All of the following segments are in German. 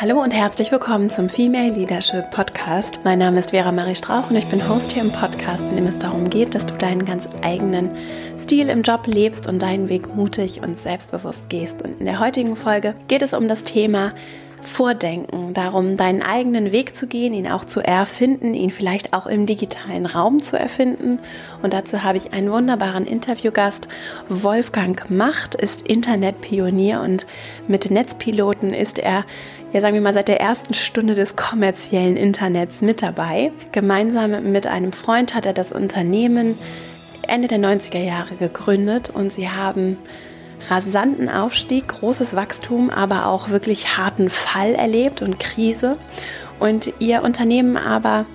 Hallo und herzlich willkommen zum Female Leadership Podcast. Mein Name ist Vera Marie Strauch und ich bin Host hier im Podcast, in dem es darum geht, dass du deinen ganz eigenen Stil im Job lebst und deinen Weg mutig und selbstbewusst gehst. Und in der heutigen Folge geht es um das Thema Vordenken, darum, deinen eigenen Weg zu gehen, ihn auch zu erfinden, ihn vielleicht auch im digitalen Raum zu erfinden. Und dazu habe ich einen wunderbaren Interviewgast. Wolfgang Macht ist Internetpionier und mit Netzpiloten ist er ja, sagen wir mal, seit der ersten Stunde des kommerziellen Internets mit dabei. Gemeinsam mit einem Freund hat er das Unternehmen Ende der 90er Jahre gegründet und sie haben rasanten Aufstieg, großes Wachstum, aber auch wirklich harten Fall erlebt und Krise und ihr Unternehmen aber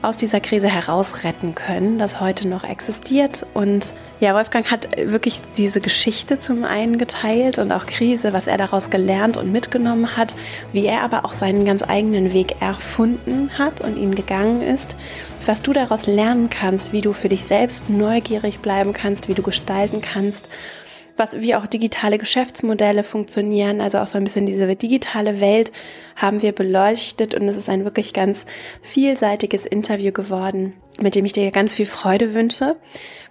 aus dieser Krise heraus retten können, das heute noch existiert. Und ja, Wolfgang hat wirklich diese Geschichte zum einen geteilt und auch Krise, was er daraus gelernt und mitgenommen hat, wie er aber auch seinen ganz eigenen Weg erfunden hat und ihn gegangen ist, was du daraus lernen kannst, wie du für dich selbst neugierig bleiben kannst, wie du gestalten kannst was, wie auch digitale Geschäftsmodelle funktionieren, also auch so ein bisschen diese digitale Welt haben wir beleuchtet und es ist ein wirklich ganz vielseitiges Interview geworden, mit dem ich dir ganz viel Freude wünsche.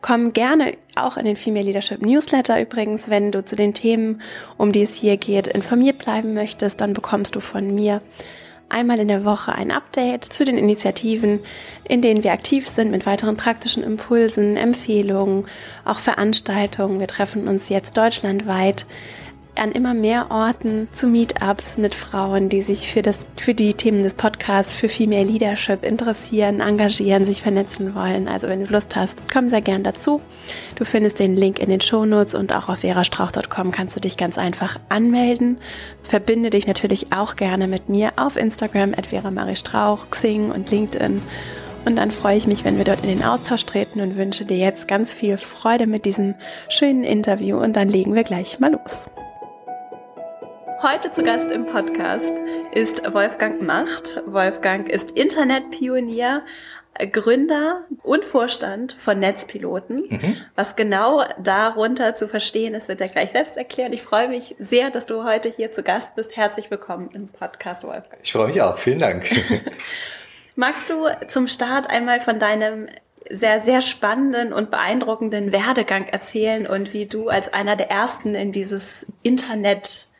Komm gerne auch in den Female Leadership Newsletter übrigens, wenn du zu den Themen, um die es hier geht, informiert bleiben möchtest, dann bekommst du von mir einmal in der Woche ein Update zu den Initiativen, in denen wir aktiv sind mit weiteren praktischen Impulsen, Empfehlungen, auch Veranstaltungen. Wir treffen uns jetzt deutschlandweit an immer mehr Orten zu Meetups mit Frauen, die sich für, das, für die Themen des Podcasts, für Female Leadership interessieren, engagieren, sich vernetzen wollen. Also wenn du Lust hast, komm sehr gern dazu. Du findest den Link in den Shownotes und auch auf verastrauch.com kannst du dich ganz einfach anmelden. Verbinde dich natürlich auch gerne mit mir auf Instagram at Vera Marie Strauch, Xing und LinkedIn. Und dann freue ich mich, wenn wir dort in den Austausch treten und wünsche dir jetzt ganz viel Freude mit diesem schönen Interview und dann legen wir gleich mal los. Heute zu Gast im Podcast ist Wolfgang Macht. Wolfgang ist Internetpionier, Gründer und Vorstand von Netzpiloten. Mhm. Was genau darunter zu verstehen ist, wird er gleich selbst erklären. Ich freue mich sehr, dass du heute hier zu Gast bist. Herzlich willkommen im Podcast, Wolfgang. Ich freue mich auch. Vielen Dank. Magst du zum Start einmal von deinem sehr, sehr spannenden und beeindruckenden Werdegang erzählen und wie du als einer der ersten in dieses Internet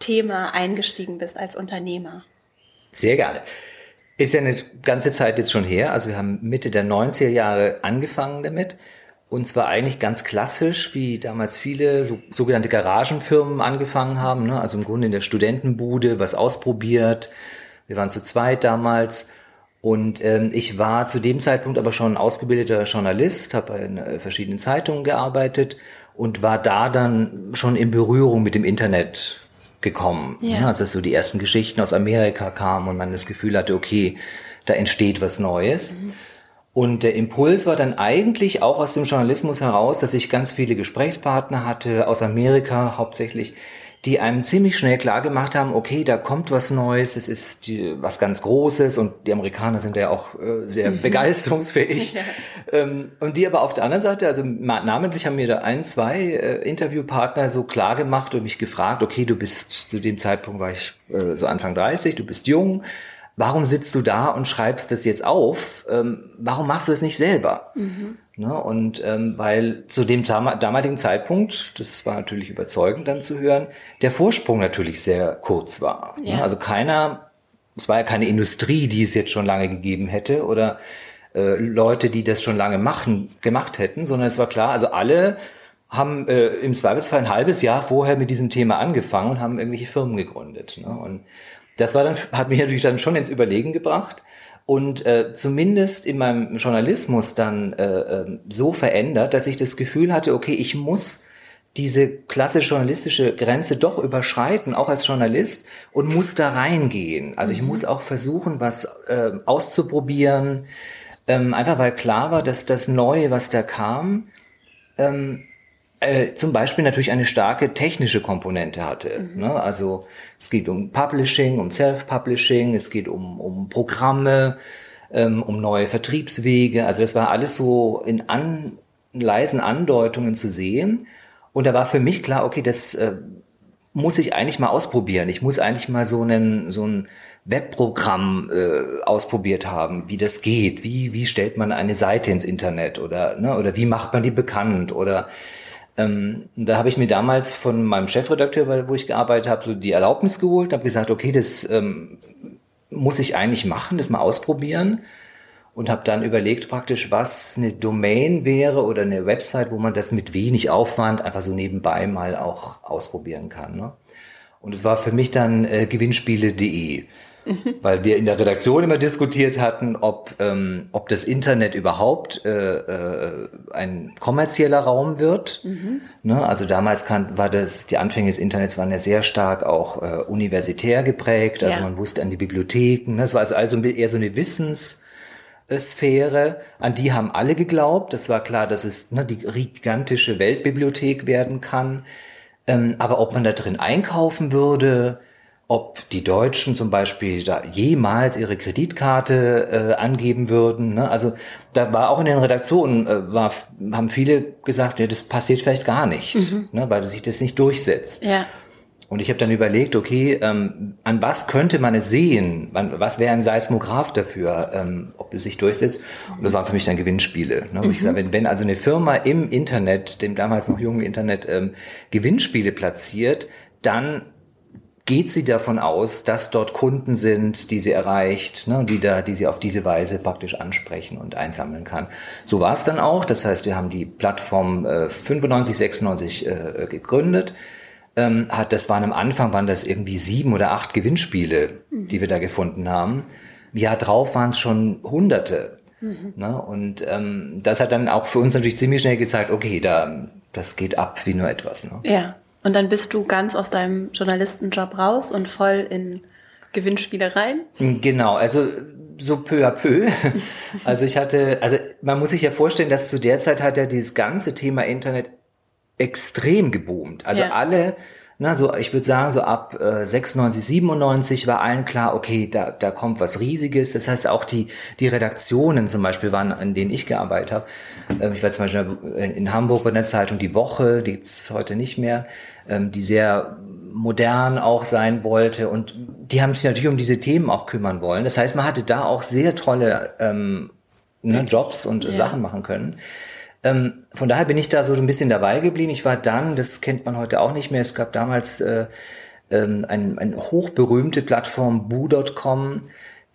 Thema eingestiegen bist als Unternehmer? Sehr gerne. Ist ja eine ganze Zeit jetzt schon her. Also wir haben Mitte der 90er Jahre angefangen damit. Und zwar eigentlich ganz klassisch, wie damals viele so, sogenannte Garagenfirmen angefangen haben. Ne? Also im Grunde in der Studentenbude was ausprobiert. Wir waren zu zweit damals. Und ähm, ich war zu dem Zeitpunkt aber schon ausgebildeter Journalist, habe in äh, verschiedenen Zeitungen gearbeitet und war da dann schon in Berührung mit dem Internet gekommen. Ja. Also dass so die ersten Geschichten aus Amerika kamen und man das Gefühl hatte, okay, da entsteht was Neues. Mhm. Und der Impuls war dann eigentlich auch aus dem Journalismus heraus, dass ich ganz viele Gesprächspartner hatte aus Amerika hauptsächlich, die einem ziemlich schnell klar gemacht haben, okay, da kommt was Neues, es ist die, was ganz Großes und die Amerikaner sind ja auch äh, sehr mhm. begeisterungsfähig. ja. ähm, und die aber auf der anderen Seite, also namentlich haben mir da ein, zwei äh, Interviewpartner so klar gemacht und mich gefragt, okay, du bist, zu dem Zeitpunkt war ich äh, so Anfang 30, du bist jung, warum sitzt du da und schreibst das jetzt auf? Ähm, warum machst du es nicht selber? Mhm. Ne? Und ähm, weil zu dem damaligen Zeitpunkt, das war natürlich überzeugend dann zu hören, der Vorsprung natürlich sehr kurz war. Ne? Ja. Ne? Also keiner, es war ja keine Industrie, die es jetzt schon lange gegeben hätte oder äh, Leute, die das schon lange machen, gemacht hätten, sondern es war klar, also alle haben äh, im Zweifelsfall ein halbes Jahr vorher mit diesem Thema angefangen und haben irgendwelche Firmen gegründet. Ne? Und das war dann, hat mich natürlich dann schon ins Überlegen gebracht und äh, zumindest in meinem Journalismus dann äh, äh, so verändert, dass ich das Gefühl hatte, okay, ich muss diese klassische journalistische Grenze doch überschreiten, auch als Journalist, und muss da reingehen. Also ich mhm. muss auch versuchen, was äh, auszuprobieren, ähm, einfach weil klar war, dass das Neue, was da kam, ähm, äh, zum Beispiel natürlich eine starke technische Komponente hatte. Mhm. Ne? Also es geht um Publishing, um Self-Publishing, es geht um, um Programme, ähm, um neue Vertriebswege. Also das war alles so in an, leisen Andeutungen zu sehen. Und da war für mich klar, okay, das, äh, muss ich eigentlich mal ausprobieren. Ich muss eigentlich mal so einen, so ein Webprogramm äh, ausprobiert haben, wie das geht. Wie, wie stellt man eine Seite ins Internet oder, ne, oder wie macht man die bekannt oder ähm, da habe ich mir damals von meinem Chefredakteur, wo ich gearbeitet habe, so die Erlaubnis geholt, habe gesagt, okay, das ähm, muss ich eigentlich machen, das mal ausprobieren und habe dann überlegt praktisch, was eine Domain wäre oder eine Website, wo man das mit wenig Aufwand einfach so nebenbei mal auch ausprobieren kann. Ne? Und es war für mich dann äh, gewinnspiele.de. Mhm. Weil wir in der Redaktion immer diskutiert hatten, ob, ähm, ob das Internet überhaupt äh, äh, ein kommerzieller Raum wird. Mhm. Ne? Also damals kann, war das, die Anfänge des Internets waren ja sehr stark auch äh, universitär geprägt. Also ja. man wusste an die Bibliotheken. Ne? Es war also, also eher so eine Wissens- Sphäre, an die haben alle geglaubt. Es war klar, dass es ne, die gigantische Weltbibliothek werden kann. Ähm, aber ob man da drin einkaufen würde, ob die Deutschen zum Beispiel da jemals ihre Kreditkarte äh, angeben würden. Ne? Also da war auch in den Redaktionen, äh, war, haben viele gesagt, ja, das passiert vielleicht gar nicht, mhm. ne? weil sich das nicht durchsetzt. Ja. Und ich habe dann überlegt, okay, ähm, an was könnte man es sehen? Wann, was wäre ein Seismograph dafür, ähm, ob es sich durchsetzt? Und das waren für mich dann Gewinnspiele. Ne? Mhm. Ich sage, wenn, wenn also eine Firma im Internet, dem damals noch jungen Internet, ähm, Gewinnspiele platziert, dann geht sie davon aus, dass dort Kunden sind, die sie erreicht, ne, die da, die sie auf diese Weise praktisch ansprechen und einsammeln kann. So war es dann auch. Das heißt, wir haben die Plattform äh, 95, 96 äh, gegründet ähm, hat, das waren am Anfang, waren das irgendwie sieben oder acht Gewinnspiele, mhm. die wir da gefunden haben. Jahr drauf waren es schon Hunderte. Mhm. Ne? Und ähm, das hat dann auch für uns natürlich ziemlich schnell gezeigt, okay, da, das geht ab wie nur etwas. Ne? Ja, und dann bist du ganz aus deinem Journalistenjob raus und voll in Gewinnspiele rein? Genau, also so peu à peu. Also ich hatte, also man muss sich ja vorstellen, dass zu der Zeit hat ja dieses ganze Thema Internet extrem geboomt. Also ja. alle, na, so, ich würde sagen, so ab äh, 96, 97 war allen klar, okay, da, da kommt was Riesiges. Das heißt, auch die, die Redaktionen zum Beispiel waren, an denen ich gearbeitet habe. Ähm, ich war zum Beispiel in, in Hamburg bei der Zeitung Die Woche, die gibt's heute nicht mehr, ähm, die sehr modern auch sein wollte und die haben sich natürlich um diese Themen auch kümmern wollen. Das heißt, man hatte da auch sehr tolle ähm, ne, Jobs und ja. Sachen machen können. Ähm, von daher bin ich da so ein bisschen dabei geblieben. Ich war dann, das kennt man heute auch nicht mehr, es gab damals äh, ähm, ein, eine hochberühmte Plattform Boo.com,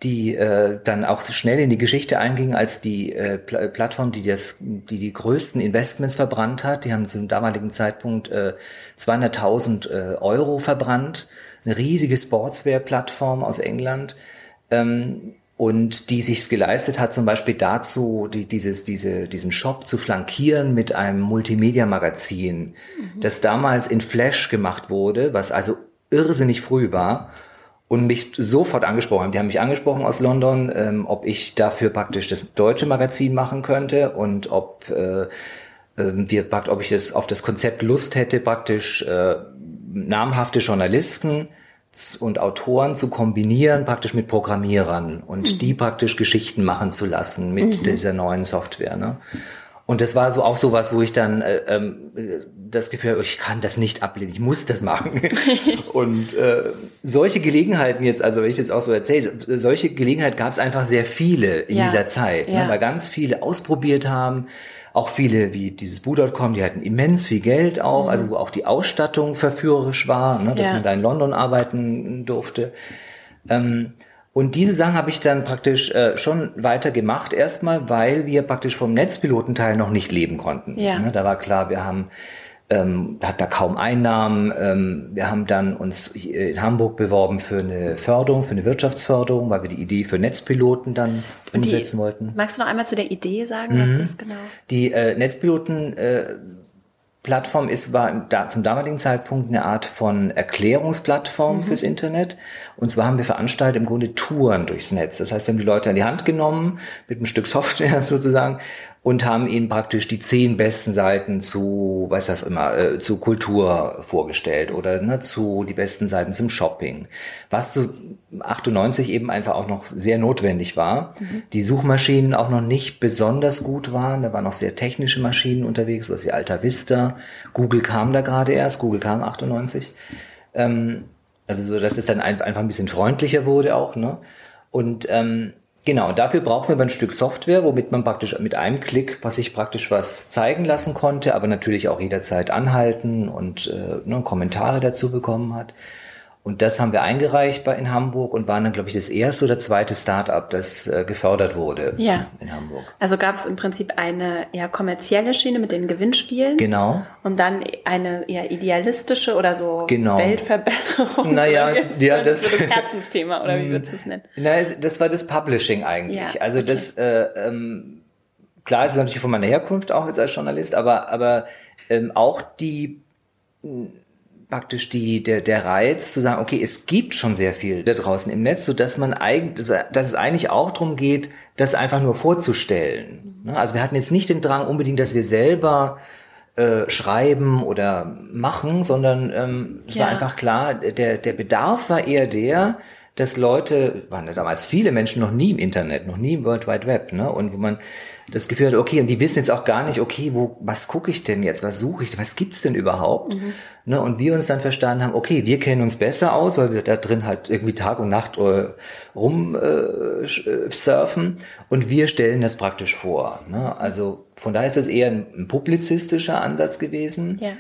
die äh, dann auch schnell in die Geschichte einging als die äh, Pl Plattform, die das, die die größten Investments verbrannt hat. Die haben zum damaligen Zeitpunkt äh, 200.000 äh, Euro verbrannt. Eine riesige Sportswear-Plattform aus England. Ähm, und die sich's geleistet hat, zum Beispiel dazu, die, dieses, diese, diesen Shop zu flankieren mit einem Multimedia-Magazin, mhm. das damals in Flash gemacht wurde, was also irrsinnig früh war und mich sofort angesprochen haben. Die haben mich angesprochen aus London, ähm, ob ich dafür praktisch das deutsche Magazin machen könnte und ob äh, äh, wir ob ich das auf das Konzept Lust hätte, praktisch äh, namhafte Journalisten und Autoren zu kombinieren, praktisch mit Programmierern und mhm. die praktisch Geschichten machen zu lassen mit mhm. dieser neuen Software. Ne? Und das war so auch so was, wo ich dann äh, ähm, das Gefühl habe, ich kann das nicht ablehnen, ich muss das machen. und äh, solche Gelegenheiten jetzt, also wenn ich das auch so erzähle, solche Gelegenheiten gab es einfach sehr viele in ja. dieser Zeit, ne? ja. ne, weil ganz viele ausprobiert haben, auch viele wie dieses Boo.com, die hatten immens viel Geld auch, mhm. also wo auch die Ausstattung verführerisch war, ne, dass ja. man da in London arbeiten durfte. Ähm, und diese Sachen habe ich dann praktisch äh, schon weiter gemacht erstmal, weil wir praktisch vom Netzpilotenteil noch nicht leben konnten. Ja. Ne, da war klar, wir haben ähm, hat da kaum Einnahmen. Ähm, wir haben dann uns in Hamburg beworben für eine Förderung, für eine Wirtschaftsförderung, weil wir die Idee für Netzpiloten dann umsetzen die, wollten. Magst du noch einmal zu der Idee sagen, mhm. was das genau? Die äh, Netzpiloten äh, Plattform ist, war da, zum damaligen Zeitpunkt eine Art von Erklärungsplattform mhm. fürs Internet. Und zwar haben wir veranstaltet im Grunde Touren durchs Netz. Das heißt, wir haben die Leute an die Hand genommen mit einem Stück Software sozusagen und haben ihnen praktisch die zehn besten Seiten zu, weiß das immer, äh, zu Kultur vorgestellt oder ne, zu die besten Seiten zum Shopping. Was zu 98 eben einfach auch noch sehr notwendig war. Mhm. Die Suchmaschinen auch noch nicht besonders gut waren. Da waren noch sehr technische Maschinen unterwegs, was wie Alta Vista. Google kam da gerade erst. Google kam 98. Ähm, also so, dass es dann einfach ein bisschen freundlicher wurde auch. Ne? Und ähm, genau, dafür brauchen wir ein Stück Software, womit man praktisch mit einem Klick, was sich praktisch was zeigen lassen konnte, aber natürlich auch jederzeit anhalten und äh, ne, Kommentare dazu bekommen hat. Und das haben wir eingereicht bei in Hamburg und waren dann, glaube ich, das erste oder zweite Start-up, das äh, gefördert wurde ja. in Hamburg. Also gab es im Prinzip eine eher kommerzielle Schiene mit den Gewinnspielen. Genau. Und dann eine eher idealistische oder so genau. Weltverbesserung. Naja, ja, das, das, das Herzensthema oder wie würdest du es nennen? Naja, das war das Publishing eigentlich. Ja, also okay. das, äh, ähm, klar ist es natürlich von meiner Herkunft auch jetzt als Journalist, aber, aber ähm, auch die praktisch die, der, der Reiz zu sagen, okay, es gibt schon sehr viel da draußen im Netz, so dass man eigentlich, dass es eigentlich auch darum geht, das einfach nur vorzustellen. Ne? Also wir hatten jetzt nicht den Drang unbedingt, dass wir selber äh, schreiben oder machen, sondern ähm, es Ja. war einfach klar, der, der Bedarf war eher der, dass Leute, waren ja damals viele Menschen noch nie im Internet, noch nie im World Wide Web, ne? Und wo man das Gefühl hat, okay, und die wissen jetzt auch gar nicht, okay, wo, was gucke ich denn jetzt, was suche ich, was gibt's denn überhaupt? Ne? Und wir uns dann verstanden haben, okay, wir kennen uns besser aus, weil wir da drin halt irgendwie Tag und Nacht äh, rum äh, äh, surfen und wir stellen das praktisch vor. Ne? Also von daher ist das eher ein, ein publizistischer Ansatz gewesen Ja.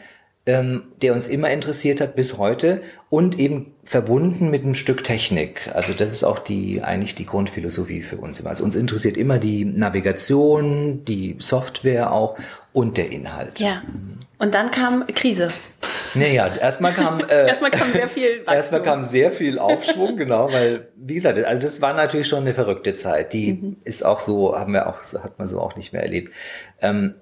Ähm, der uns immer interessiert hat bis heute und eben verbunden mit einem Stück Technik. Also das ist auch die eigentlich die Grundphilosophie für uns immer. Also uns interessiert immer die Navigation, die Software auch und der Inhalt. Ja. Und dann kam Krise. Naja, erstmal kam äh, Erstmal kam sehr viel Wachstum. Erstmal kam sehr viel Aufschwung, genau, weil, wie gesagt, also das war natürlich schon eine verrückte Zeit. Die Mhm. ist auch so, haben wir auch, hat man so auch nicht mehr erlebt. Ähm,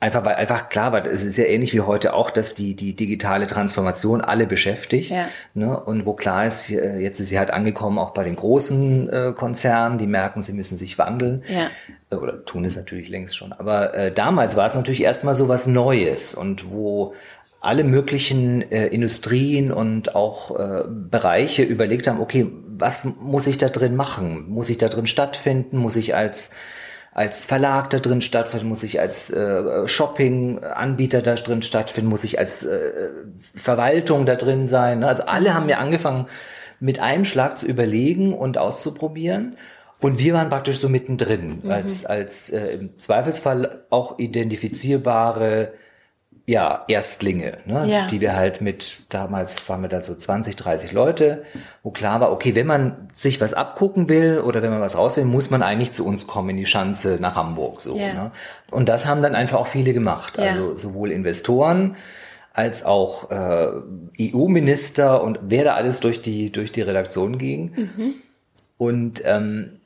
einfach, weil einfach klar war, es ist ja ähnlich wie heute auch, dass die, die digitale Transformation alle beschäftigt. Ja. Ne? Und wo klar ist, jetzt ist sie halt angekommen, auch bei den großen äh, Konzernen, die merken, sie müssen sich wandeln. Ja. Äh, Oder tun es natürlich längst schon. Aber äh, damals war es natürlich erstmal so was Neues und wo alle möglichen äh, Industrien und auch äh, Bereiche überlegt haben, okay, was muss ich da drin machen? Muss ich da drin stattfinden? Muss ich als als Verlag da drin stattfinden? Muss ich als äh, Shopping-Anbieter da drin stattfinden? Muss ich als äh, Verwaltung da drin sein? ne? Also alle haben ja angefangen, mit einem Schlag zu überlegen und auszuprobieren. Und wir waren praktisch so mittendrin, als, als äh, im Zweifelsfall auch identifizierbare ja, Erstlinge, ne? Ja. die wir halt mit, damals waren wir da so 20, 30 Leute, wo klar war, okay, wenn man sich was abgucken will oder wenn man was raus will, muss man eigentlich zu uns kommen in die Schanze nach Hamburg. so. Ja. Ne? Und das haben dann einfach auch viele gemacht. Ja. Also sowohl Investoren als auch äh, EU-Minister und wer da alles durch die, durch die Redaktion ging. Mhm. Und ähm,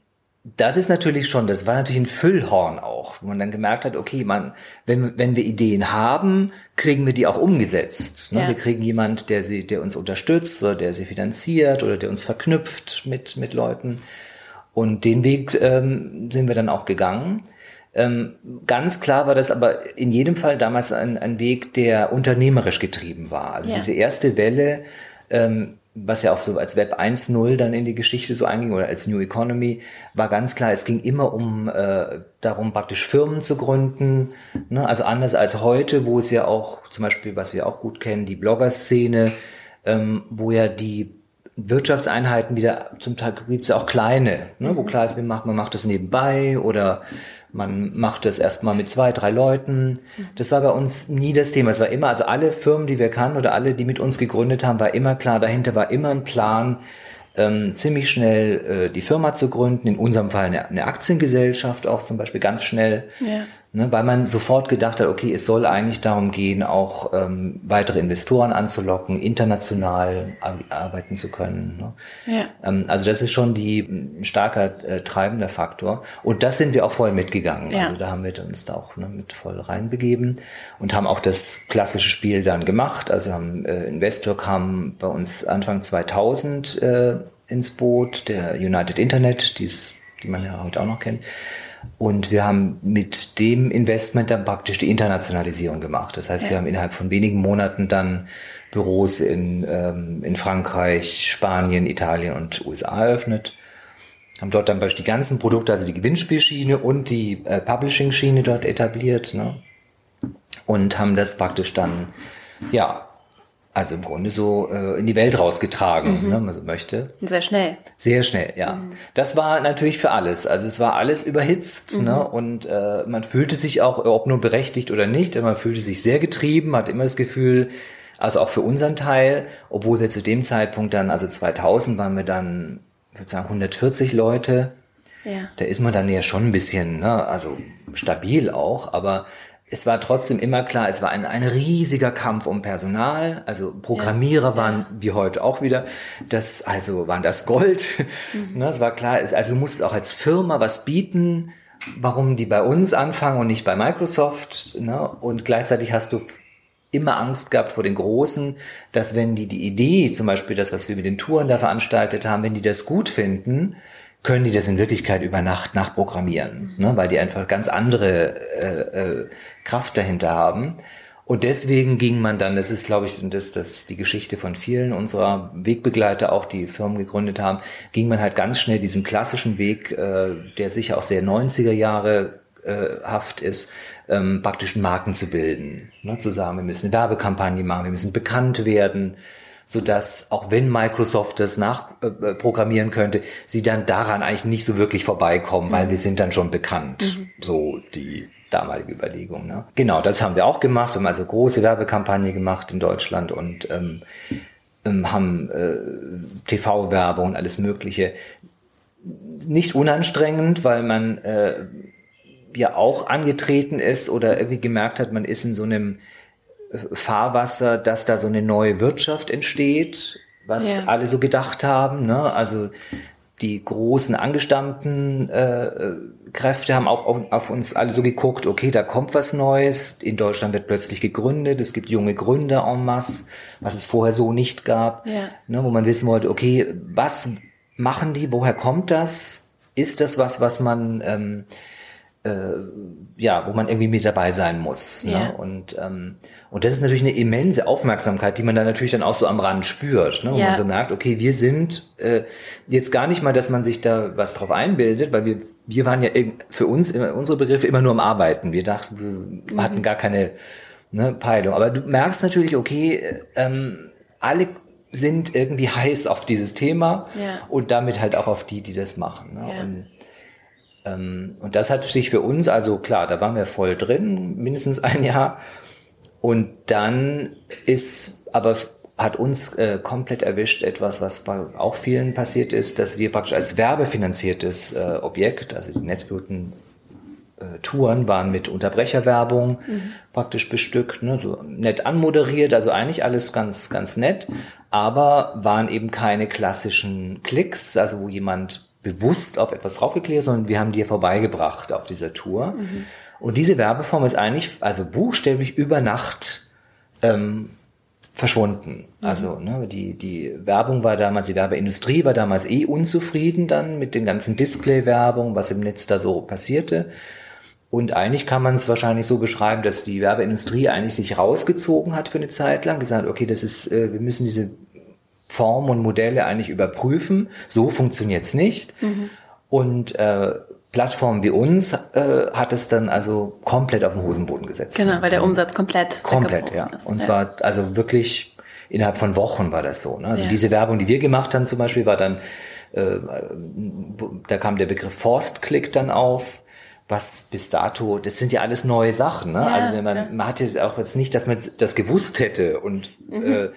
das ist natürlich schon, das war natürlich ein Füllhorn auch, wo man dann gemerkt hat, okay, man, wenn, wenn wir Ideen haben, kriegen wir die auch umgesetzt. Ne? Ja. Wir kriegen jemand, der sie, der uns unterstützt oder der sie finanziert oder der uns verknüpft mit, mit Leuten. Und den Weg ähm, sind wir dann auch gegangen. Ähm, ganz klar war das aber in jedem Fall damals ein, ein Weg, der unternehmerisch getrieben war. Also Ja. diese erste Welle, ähm, was ja auch so als Web 1.0 dann in die Geschichte so einging oder als New Economy, war ganz klar, es ging immer um äh, darum, praktisch Firmen zu gründen. Ne? Also anders als heute, wo es ja auch zum Beispiel, was wir auch gut kennen, die Blogger-Szene, ähm, wo ja die Wirtschaftseinheiten wieder, zum Teil gibt es ja auch kleine, ne, wo klar ist, man macht, man macht das nebenbei oder man macht das erstmal mit zwei, drei Leuten. Das war bei uns nie das Thema. Es war immer, also alle Firmen, die wir kannten oder alle, die mit uns gegründet haben, war immer klar, dahinter war immer ein Plan, ähm, ziemlich schnell äh, die Firma zu gründen, in unserem Fall eine, eine Aktiengesellschaft auch zum Beispiel ganz schnell, Ja. Ne, weil man sofort gedacht hat, okay, es soll eigentlich darum gehen, auch ähm, weitere Investoren anzulocken, international ar arbeiten zu können. Ne? Ja. Ähm, also das ist schon die ein starker äh, treibender Faktor und das sind wir auch voll mitgegangen. Ja. Also da haben wir uns da auch ne, mit voll reinbegeben und haben auch das klassische Spiel dann gemacht. Also haben äh, Investor kam bei uns Anfang 2000 äh, ins Boot, der United Internet, die's, die man ja heute auch noch kennt. Und wir haben mit dem Investment dann praktisch die Internationalisierung gemacht. Das heißt, Ja. wir haben innerhalb von wenigen Monaten dann Büros in, ähm, in Frankreich, Spanien, Italien und USA eröffnet. Haben dort dann beispielsweise die ganzen Produkte, also die Gewinnspielschiene und die äh, Publishing-Schiene dort etabliert. Ne? Und haben das praktisch dann, ja, also im Grunde so äh, in die Welt rausgetragen, Mhm. ne, wenn man so möchte. Sehr schnell. Sehr schnell, ja. Mhm. Das war natürlich für alles. Also es war alles überhitzt, Mhm. ne? Und äh, man fühlte sich auch, ob nur berechtigt oder nicht, man fühlte sich sehr getrieben, hat immer das Gefühl, also auch für unseren Teil, obwohl wir zu dem Zeitpunkt dann, also 2000 waren wir dann, ich würde sagen, 140 Leute. Ja. Da ist man dann ja schon ein bisschen, ne, also stabil auch, aber es war trotzdem immer klar, es war ein, ein riesiger Kampf um Personal. Also Programmierer waren wie heute auch wieder, das, also waren das Gold. Ne, es war klar, es, also du musst auch als Firma was bieten, warum die bei uns anfangen und nicht bei Microsoft. Ne? Und gleichzeitig hast du immer Angst gehabt vor den Großen, dass wenn die die Idee, zum Beispiel das, was wir mit den Touren da veranstaltet haben, wenn die das gut finden, können die das in Wirklichkeit über Nacht nachprogrammieren, ne? weil die einfach ganz andere äh, äh, Kraft dahinter haben. Und deswegen ging man dann, das ist, glaube ich, das, das die Geschichte von vielen unserer Wegbegleiter, auch die Firmen gegründet haben, ging man halt ganz schnell diesen klassischen Weg, äh, der sicher auch sehr 90er Jahre äh, haft ist, ähm, praktisch Marken zu bilden. Ne? Zu sagen, wir müssen eine Werbekampagne machen, wir müssen bekannt werden, so dass auch wenn Microsoft das nachprogrammieren äh, programmieren könnte, sie dann daran eigentlich nicht so wirklich vorbeikommen, weil wir sind dann schon bekannt. So die damalige Überlegung. Ne? Genau, das haben wir auch gemacht. Wir haben also große Werbekampagne gemacht in Deutschland und ähm, ähm, haben äh, TV-Werbung und alles Mögliche. Nicht unanstrengend, weil man äh, ja auch angetreten ist oder irgendwie gemerkt hat, man ist in so einem äh, Fahrwasser, dass da so eine neue Wirtschaft entsteht, was Ja. alle so gedacht haben. Ne? Also die großen angestammten äh, äh, Kräfte haben auch auf, auf uns alle so geguckt, okay, da kommt was Neues. In Deutschland wird plötzlich gegründet, es gibt junge Gründer en masse, was es vorher so nicht gab. Ja. Ne, wo man wissen wollte, okay, was machen die, woher kommt das? Ist das was, was man ähm, äh, ja, wo man irgendwie mit dabei sein muss. Ne? Ja. Und, ähm, und das ist natürlich eine immense Aufmerksamkeit, die man dann natürlich dann auch so am Rand spürt, ne? wo Ja. man so merkt, okay, wir sind äh, jetzt gar nicht mal, dass man sich da was drauf einbildet, weil wir, wir waren ja für uns, unsere Begriffe immer nur am Arbeiten. Wir dachten, wir hatten gar keine ne, Peilung. Aber du merkst natürlich, okay, äh, ähm, alle sind irgendwie heiß auf dieses Thema Ja. und damit halt auch auf die, die das machen. Ne? Ja. Und, und das hat sich für uns, also klar, da waren wir voll drin, mindestens ein Jahr. Und dann ist aber hat uns äh, komplett erwischt etwas, was bei auch vielen passiert ist, dass wir praktisch als werbefinanziertes äh, Objekt, also die Netzpiloten äh, Touren waren mit Unterbrecherwerbung praktisch bestückt, ne, so nett anmoderiert, also eigentlich alles ganz, ganz nett, aber waren eben keine klassischen Klicks, also wo jemand bewusst auf etwas draufgeklärt, sondern wir haben die vorbeigebracht auf dieser Tour. Und diese Werbeform ist eigentlich, also buchstäblich über Nacht ähm, verschwunden. Also ne, die, die Werbung war damals, die Werbeindustrie war damals eh unzufrieden dann mit den ganzen Display-Werbung, was im Netz da so passierte. Und eigentlich kann man es wahrscheinlich so beschreiben, dass die Werbeindustrie eigentlich sich rausgezogen hat für eine Zeit lang, gesagt, okay, das ist, äh, wir müssen diese Formen und Modelle eigentlich überprüfen. So funktioniert's nicht. Und äh, Plattformen wie uns äh, hat es dann also komplett auf den Hosenboden gesetzt. Genau, weil der Umsatz komplett Komplett, ja. ist. Und zwar, also wirklich innerhalb von Wochen war das so. Ne? Also Ja. diese Werbung, die wir gemacht haben zum Beispiel, war dann, äh, da kam der Begriff Forced Click dann auf, was bis dato, das sind ja alles neue Sachen. Ne? Ja, also wenn man, ja. man hatte auch jetzt nicht, dass man das gewusst hätte und Mhm. äh,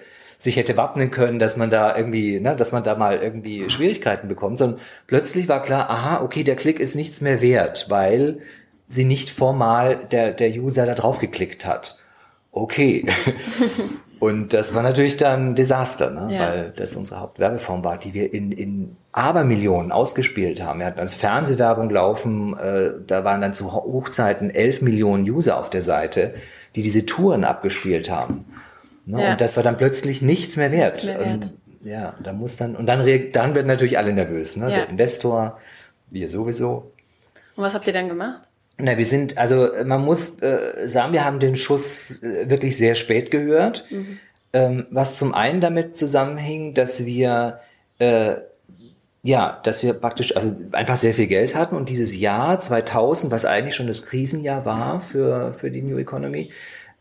sich hätte wappnen können, dass man da irgendwie, ne, dass man da mal irgendwie Schwierigkeiten bekommt, sondern plötzlich war klar, aha, okay, der Klick ist nichts mehr wert, weil sie nicht formal der, der User da drauf geklickt hat. Okay. Und das war natürlich dann ein Desaster, ne? Ja. weil das unsere Hauptwerbeform war, die wir in, in Abermillionen ausgespielt haben. Wir hatten als Fernsehwerbung laufen, äh, da waren dann zu Ho- Hochzeiten 11 Millionen User auf der Seite, die diese Touren abgespielt haben. Ne? Ja. Und das war dann plötzlich nichts mehr wert. mehr wert. Und ja, da muss dann, und dann, dann werden natürlich alle nervös, ne? Ja. Der Investor, wir sowieso. Und was habt ihr dann gemacht? Na, wir sind, also man muss äh, sagen, wir haben den Schuss äh, wirklich sehr spät gehört, ähm, was zum einen damit zusammenhing, dass wir äh, ja, dass wir praktisch also einfach sehr viel Geld hatten und dieses Jahr 2000, was eigentlich schon das Krisenjahr war für für die New Economy,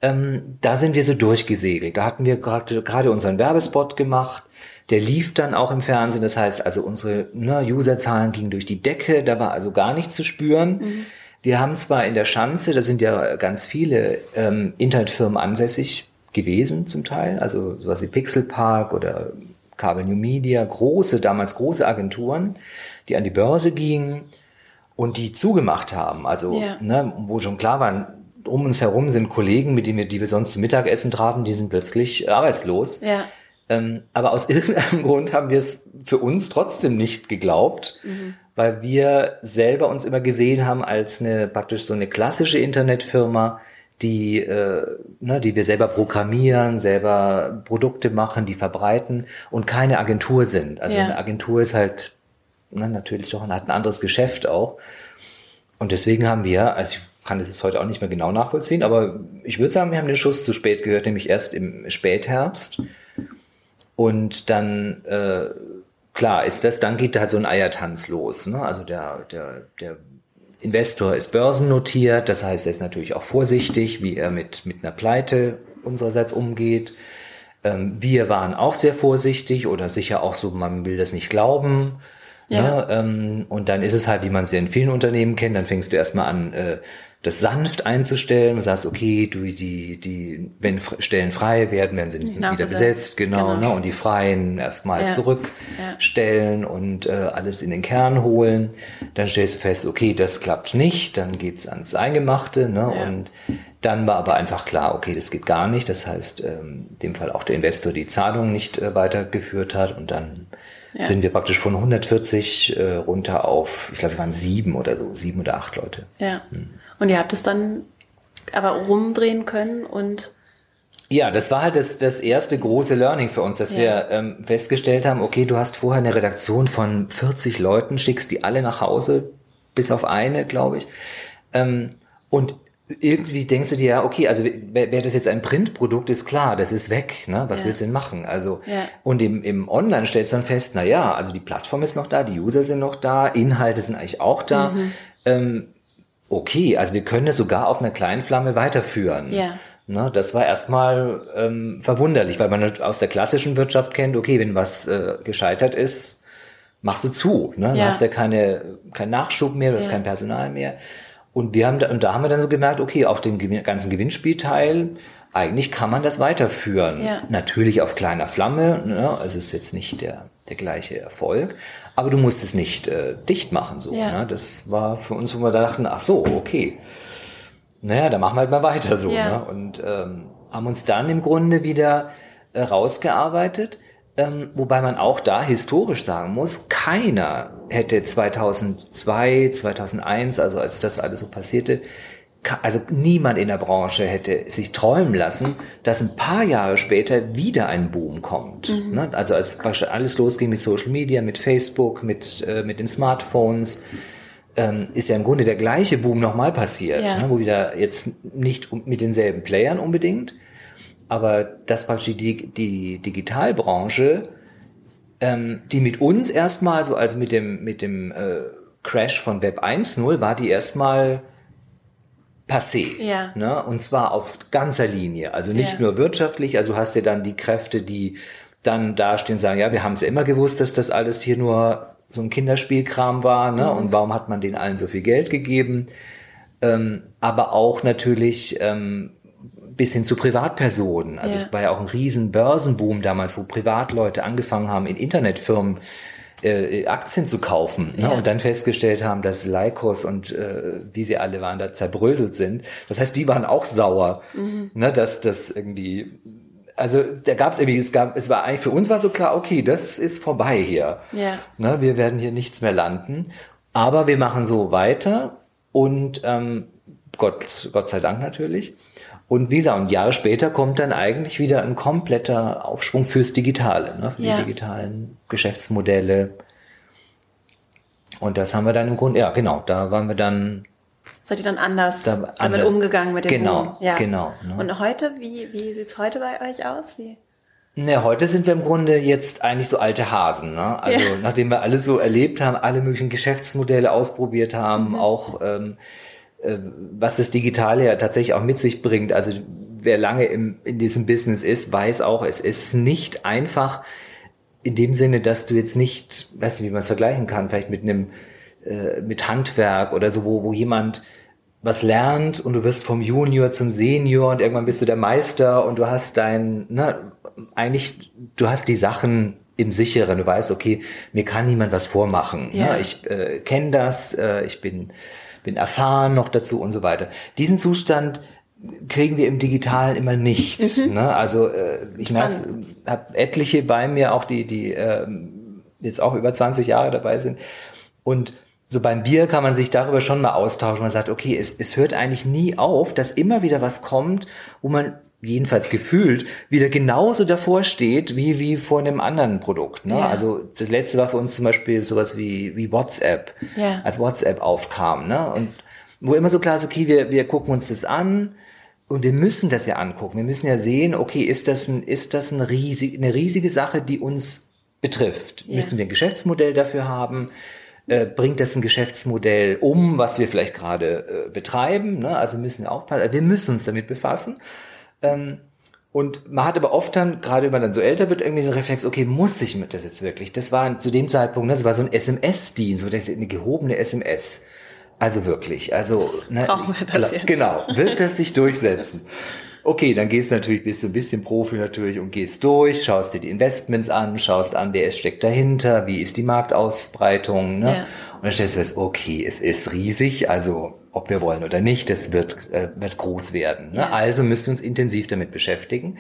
ähm, da sind wir so durchgesegelt. Da hatten wir gerade unseren Werbespot gemacht. Der lief dann auch im Fernsehen. Das heißt, also unsere ne, Userzahlen gingen durch die Decke. Da war also gar nichts zu spüren. Mhm. Wir haben zwar in der Schanze, da sind ja ganz viele ähm, Internetfirmen ansässig gewesen zum Teil, also sowas wie Pixelpark oder Cable New Media, große, damals große Agenturen, die an die Börse gingen und die zugemacht haben. Also, ja. ne, wo schon klar war, um uns herum sind Kollegen, mit denen wir, die wir sonst zum Mittagessen trafen, die sind plötzlich arbeitslos. Ja. Ähm, aber aus irgendeinem Grund haben wir es für uns trotzdem nicht geglaubt, mhm. weil wir selber uns immer gesehen haben als eine praktisch so eine klassische Internetfirma, die, äh, ne, die wir selber programmieren, selber Produkte machen, die verbreiten und keine Agentur sind. Also ja. eine Agentur ist halt ne, natürlich doch hat ein anderes Geschäft auch. Und deswegen haben wir, also ich kann das jetzt heute auch nicht mehr genau nachvollziehen, aber ich würde sagen, wir haben den Schuss zu spät gehört, nämlich erst im Spätherbst. Und dann, äh, klar, ist das, dann geht da halt so ein Eiertanz los. Ne? Also der, der, der Investor ist börsennotiert, das heißt, er ist natürlich auch vorsichtig, wie er mit, mit einer Pleite unsererseits umgeht. Ähm, wir waren auch sehr vorsichtig oder sicher auch so, man will das nicht glauben. Ja. Ne? Ähm, und dann ist es halt, wie man es ja in vielen Unternehmen kennt, dann fängst du erstmal an, äh, das sanft einzustellen und sagst, okay, du, die, die, wenn Stellen frei werden, werden sie wieder besetzt, besetzt genau, genau. Ne, und die Freien erstmal ja. zurückstellen ja. und äh, alles in den Kern holen. Dann stellst du fest, okay, das klappt nicht, dann geht's ans Eingemachte, ne, ja. und dann war aber einfach klar, okay, das geht gar nicht. Das heißt, ähm, in dem Fall auch der Investor die Zahlung nicht äh, weitergeführt hat und dann ja. sind wir praktisch von 140 äh, runter auf, ich glaube, wir waren sieben oder so, sieben oder acht Leute. Ja. Hm. Und ihr habt es dann aber rumdrehen können und ja, das war halt das, das erste große Learning für uns, dass ja. wir ähm, festgestellt haben, okay, du hast vorher eine Redaktion von 40 Leuten, schickst die alle nach Hause, bis auf eine, glaube ich. Ähm, und irgendwie denkst du dir ja, okay, also wäre wär das jetzt ein Printprodukt, ist klar, das ist weg, ne? Was ja. willst du denn machen? Also ja. und im, im Online stellst du dann fest, na ja, also die Plattform ist noch da, die User sind noch da, Inhalte sind eigentlich auch da. Mhm. Ähm, okay, also wir können es sogar auf einer kleinen Flamme weiterführen. Ja. Ne, das war erstmal ähm, verwunderlich, weil man aus der klassischen Wirtschaft kennt, okay, wenn was äh, gescheitert ist, machst du zu. Ne? Ja. Du hast ja keine, keinen Nachschub mehr, du hast kein Personal mehr. Und wir haben da, und da haben wir dann so gemerkt, okay, auch den ganzen Gewinnspielteil, eigentlich kann man das weiterführen. Ja. Natürlich auf kleiner Flamme, ne? also ist jetzt nicht der, der gleiche Erfolg, aber du musst es nicht äh, dicht machen. So, ja. ne? Das war für uns, wo wir da dachten, ach so, okay. Naja, dann machen wir halt mal weiter so. Ja. Ne? Und ähm, haben uns dann im Grunde wieder äh, rausgearbeitet ähm, wobei man auch da historisch sagen muss, keiner hätte 2002, 2001, also als das alles so passierte, also niemand in der Branche hätte sich träumen lassen, dass ein paar Jahre später wieder ein Boom kommt. Mhm. Ne? Also als alles losging mit Social Media, mit Facebook, mit, äh, mit den Smartphones, ähm, ist ja im Grunde der gleiche Boom nochmal passiert, ja. ne? wo wieder jetzt nicht mit denselben Playern unbedingt, aber dass praktisch die, die Digitalbranche, ähm, die mit uns erstmal, so also mit dem, mit dem äh, Crash von Web 1.0, war die erstmal passé. Ja. Ne? Und zwar auf ganzer Linie. Also nicht ja. nur wirtschaftlich, also hast du dann die Kräfte, die dann dastehen und sagen, ja, wir haben es ja immer gewusst, dass das alles hier nur so ein Kinderspielkram war, ne? Mhm. Und warum hat man den allen so viel Geld gegeben? Ähm, aber auch natürlich ähm, bis hin zu Privatpersonen. Also ja. es war ja auch ein riesen Börsenboom damals, wo Privatleute angefangen haben, in Internetfirmen äh, Aktien zu kaufen ne? und dann festgestellt haben, dass Leikos und äh, wie sie alle waren, da zerbröselt sind. Das heißt, die waren auch sauer, mhm. ne? dass das irgendwie also da gab es irgendwie, es gab, es war eigentlich für uns war so klar, okay, das ist vorbei hier. Ja. Ne, wir werden hier nichts mehr landen. Aber wir machen so weiter und ähm, Gott, Gott sei Dank natürlich. Und wie gesagt, und Jahre später kommt dann eigentlich wieder ein kompletter Aufschwung fürs Digitale, ne, für ja. die digitalen Geschäftsmodelle. Und das haben wir dann im Grunde, ja genau, da waren wir dann. Seid ihr dann anders da, damit anders, umgegangen mit dem Genau, Boom? Ja. genau. Ne. Und heute, wie, wie sieht's heute bei euch aus? Wie? Ne, heute sind wir im Grunde jetzt eigentlich so alte Hasen. Ne? Also ja. nachdem wir alles so erlebt haben, alle möglichen Geschäftsmodelle ausprobiert haben, mhm. auch ähm, äh, was das Digitale ja tatsächlich auch mit sich bringt. Also wer lange im, in diesem Business ist, weiß auch, es ist nicht einfach in dem Sinne, dass du jetzt nicht, weißt du, wie man es vergleichen kann, vielleicht mit einem, äh, mit Handwerk oder so, wo, wo jemand was lernt und du wirst vom Junior zum Senior und irgendwann bist du der Meister und du hast dein, ne, eigentlich, du hast die Sachen im Sicheren. Du weißt, okay, mir kann niemand was vormachen. Ja. Ne? Ich äh, kenne das, äh, ich bin, bin erfahren noch dazu und so weiter. Diesen Zustand kriegen wir im Digitalen immer nicht. Mhm. Ne? Also äh, ich merke, habe etliche bei mir, auch die, die äh, jetzt auch über 20 Jahre dabei sind. Und so beim Bier kann man sich darüber schon mal austauschen. Man sagt, okay, es, es hört eigentlich nie auf, dass immer wieder was kommt, wo man jedenfalls gefühlt wieder genauso davor steht wie wie vor einem anderen Produkt. Ne? Ja. Also das letzte war für uns zum Beispiel sowas wie wie WhatsApp, ja. als WhatsApp aufkam. Ne? Und wo immer so klar ist, okay, wir wir gucken uns das an und wir müssen das ja angucken. Wir müssen ja sehen, okay, ist das ein ist das ein riesig, eine riesige Sache, die uns betrifft? Ja. Müssen wir ein Geschäftsmodell dafür haben? Äh, bringt das ein Geschäftsmodell um, was wir vielleicht gerade äh, betreiben. Ne? Also müssen wir aufpassen. Also wir müssen uns damit befassen. Ähm, und man hat aber oft dann, gerade wenn man dann so älter wird, irgendwie den Reflex, okay, muss ich mit das jetzt wirklich? Das war zu dem Zeitpunkt, ne, das war so ein SMS-Dienst, eine gehobene SMS. Also wirklich, also ne, Brauchen wir das jetzt? genau, wird das sich durchsetzen? Okay, dann gehst du natürlich, bist du ein bisschen Profi natürlich und gehst durch, schaust dir die Investments an, schaust an, wer es steckt dahinter, wie ist die Marktausbreitung, ne? Ja. Und dann stellst du fest, okay, es ist riesig, also ob wir wollen oder nicht, das wird, äh, wird groß werden. Ne? Ja. Also müssen wir uns intensiv damit beschäftigen.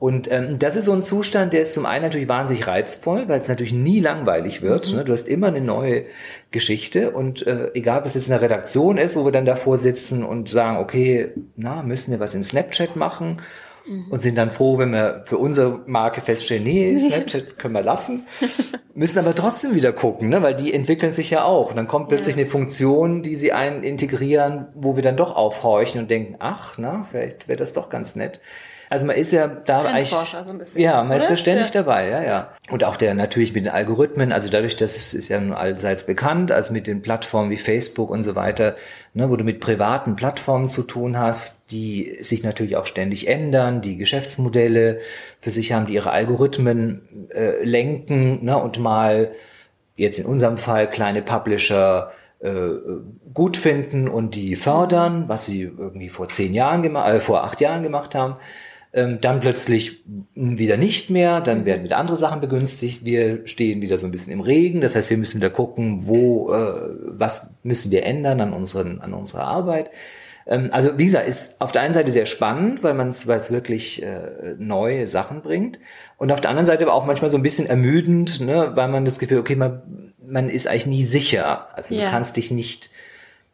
Und ähm, das ist so ein Zustand, der ist zum einen natürlich wahnsinnig reizvoll, weil es natürlich nie langweilig wird. Mhm. Ne? Du hast immer eine neue Geschichte und äh, egal, ob es jetzt eine Redaktion ist, wo wir dann davor sitzen und sagen, okay, na, müssen wir was in Snapchat machen mhm. und sind dann froh, wenn wir für unsere Marke feststellen, nee, Snapchat können wir lassen, müssen aber trotzdem wieder gucken, ne? weil die entwickeln sich ja auch. Und dann kommt plötzlich ja. eine Funktion, die sie einen integrieren, wo wir dann doch aufhorchen und denken, ach, na, vielleicht wäre das doch ganz nett. Also man ist ja da eigentlich, so bisschen, ja, man oder? ist da ständig ja. dabei, ja, ja. Und auch der natürlich mit den Algorithmen, also dadurch, dass es ist ja nun allseits bekannt, also mit den Plattformen wie Facebook und so weiter, ne, wo du mit privaten Plattformen zu tun hast, die sich natürlich auch ständig ändern, die Geschäftsmodelle für sich haben, die ihre Algorithmen äh, lenken, ne, und mal jetzt in unserem Fall kleine Publisher äh, gut finden und die fördern, was sie irgendwie vor zehn Jahren gemacht, äh, vor acht Jahren gemacht haben ähm, dann plötzlich wieder nicht mehr, dann werden wieder andere Sachen begünstigt, wir stehen wieder so ein bisschen im Regen, das heißt, wir müssen wieder gucken, wo, äh, was müssen wir ändern an, unseren, an unserer Arbeit. Ähm, also wie gesagt, ist auf der einen Seite sehr spannend, weil man es weil es wirklich äh, neue Sachen bringt. Und auf der anderen Seite aber auch manchmal so ein bisschen ermüdend, ne, weil man das Gefühl, okay, man, man ist eigentlich nie sicher, also ja. du kannst dich nicht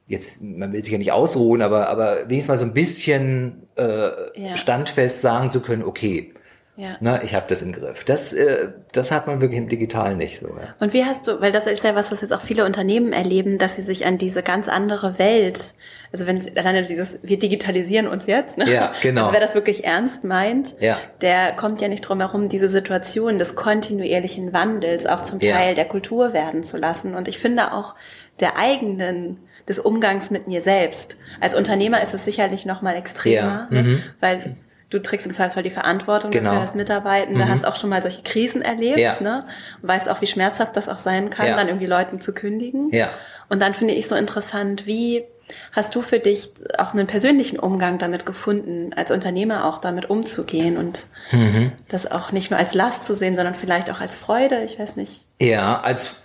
jetzt, man will sich ja nicht ausruhen, aber, aber wenigstens mal so ein bisschen äh, ja. standfest sagen zu können, okay, ja. Na, ich habe das im Griff. Das, äh, das hat man wirklich im Digitalen nicht so. Ja. Und wie hast du, weil das ist ja was, was jetzt auch viele Unternehmen erleben, dass sie sich an diese ganz andere Welt, also wenn alleine dieses, wir digitalisieren uns jetzt, ne? ja, genau. also wer das wirklich ernst meint, ja. der kommt ja nicht drum herum, diese Situation des kontinuierlichen Wandels auch zum Teil ja. der Kultur werden zu lassen. Und ich finde auch der eigenen des Umgangs mit mir selbst. Als Unternehmer ist es sicherlich noch mal extremer, ja. ne? mhm. weil du trägst im Zweifelsfall die Verantwortung genau. dafür, dass Mitarbeitende, mhm. hast auch schon mal solche Krisen erlebt, ja. ne? Und weißt auch, wie schmerzhaft das auch sein kann, ja. dann irgendwie Leuten zu kündigen. Ja. Und dann finde ich so interessant, wie hast du für dich auch einen persönlichen Umgang damit gefunden, als Unternehmer auch damit umzugehen und mhm. das auch nicht nur als Last zu sehen, sondern vielleicht auch als Freude, ich weiß nicht. Ja, als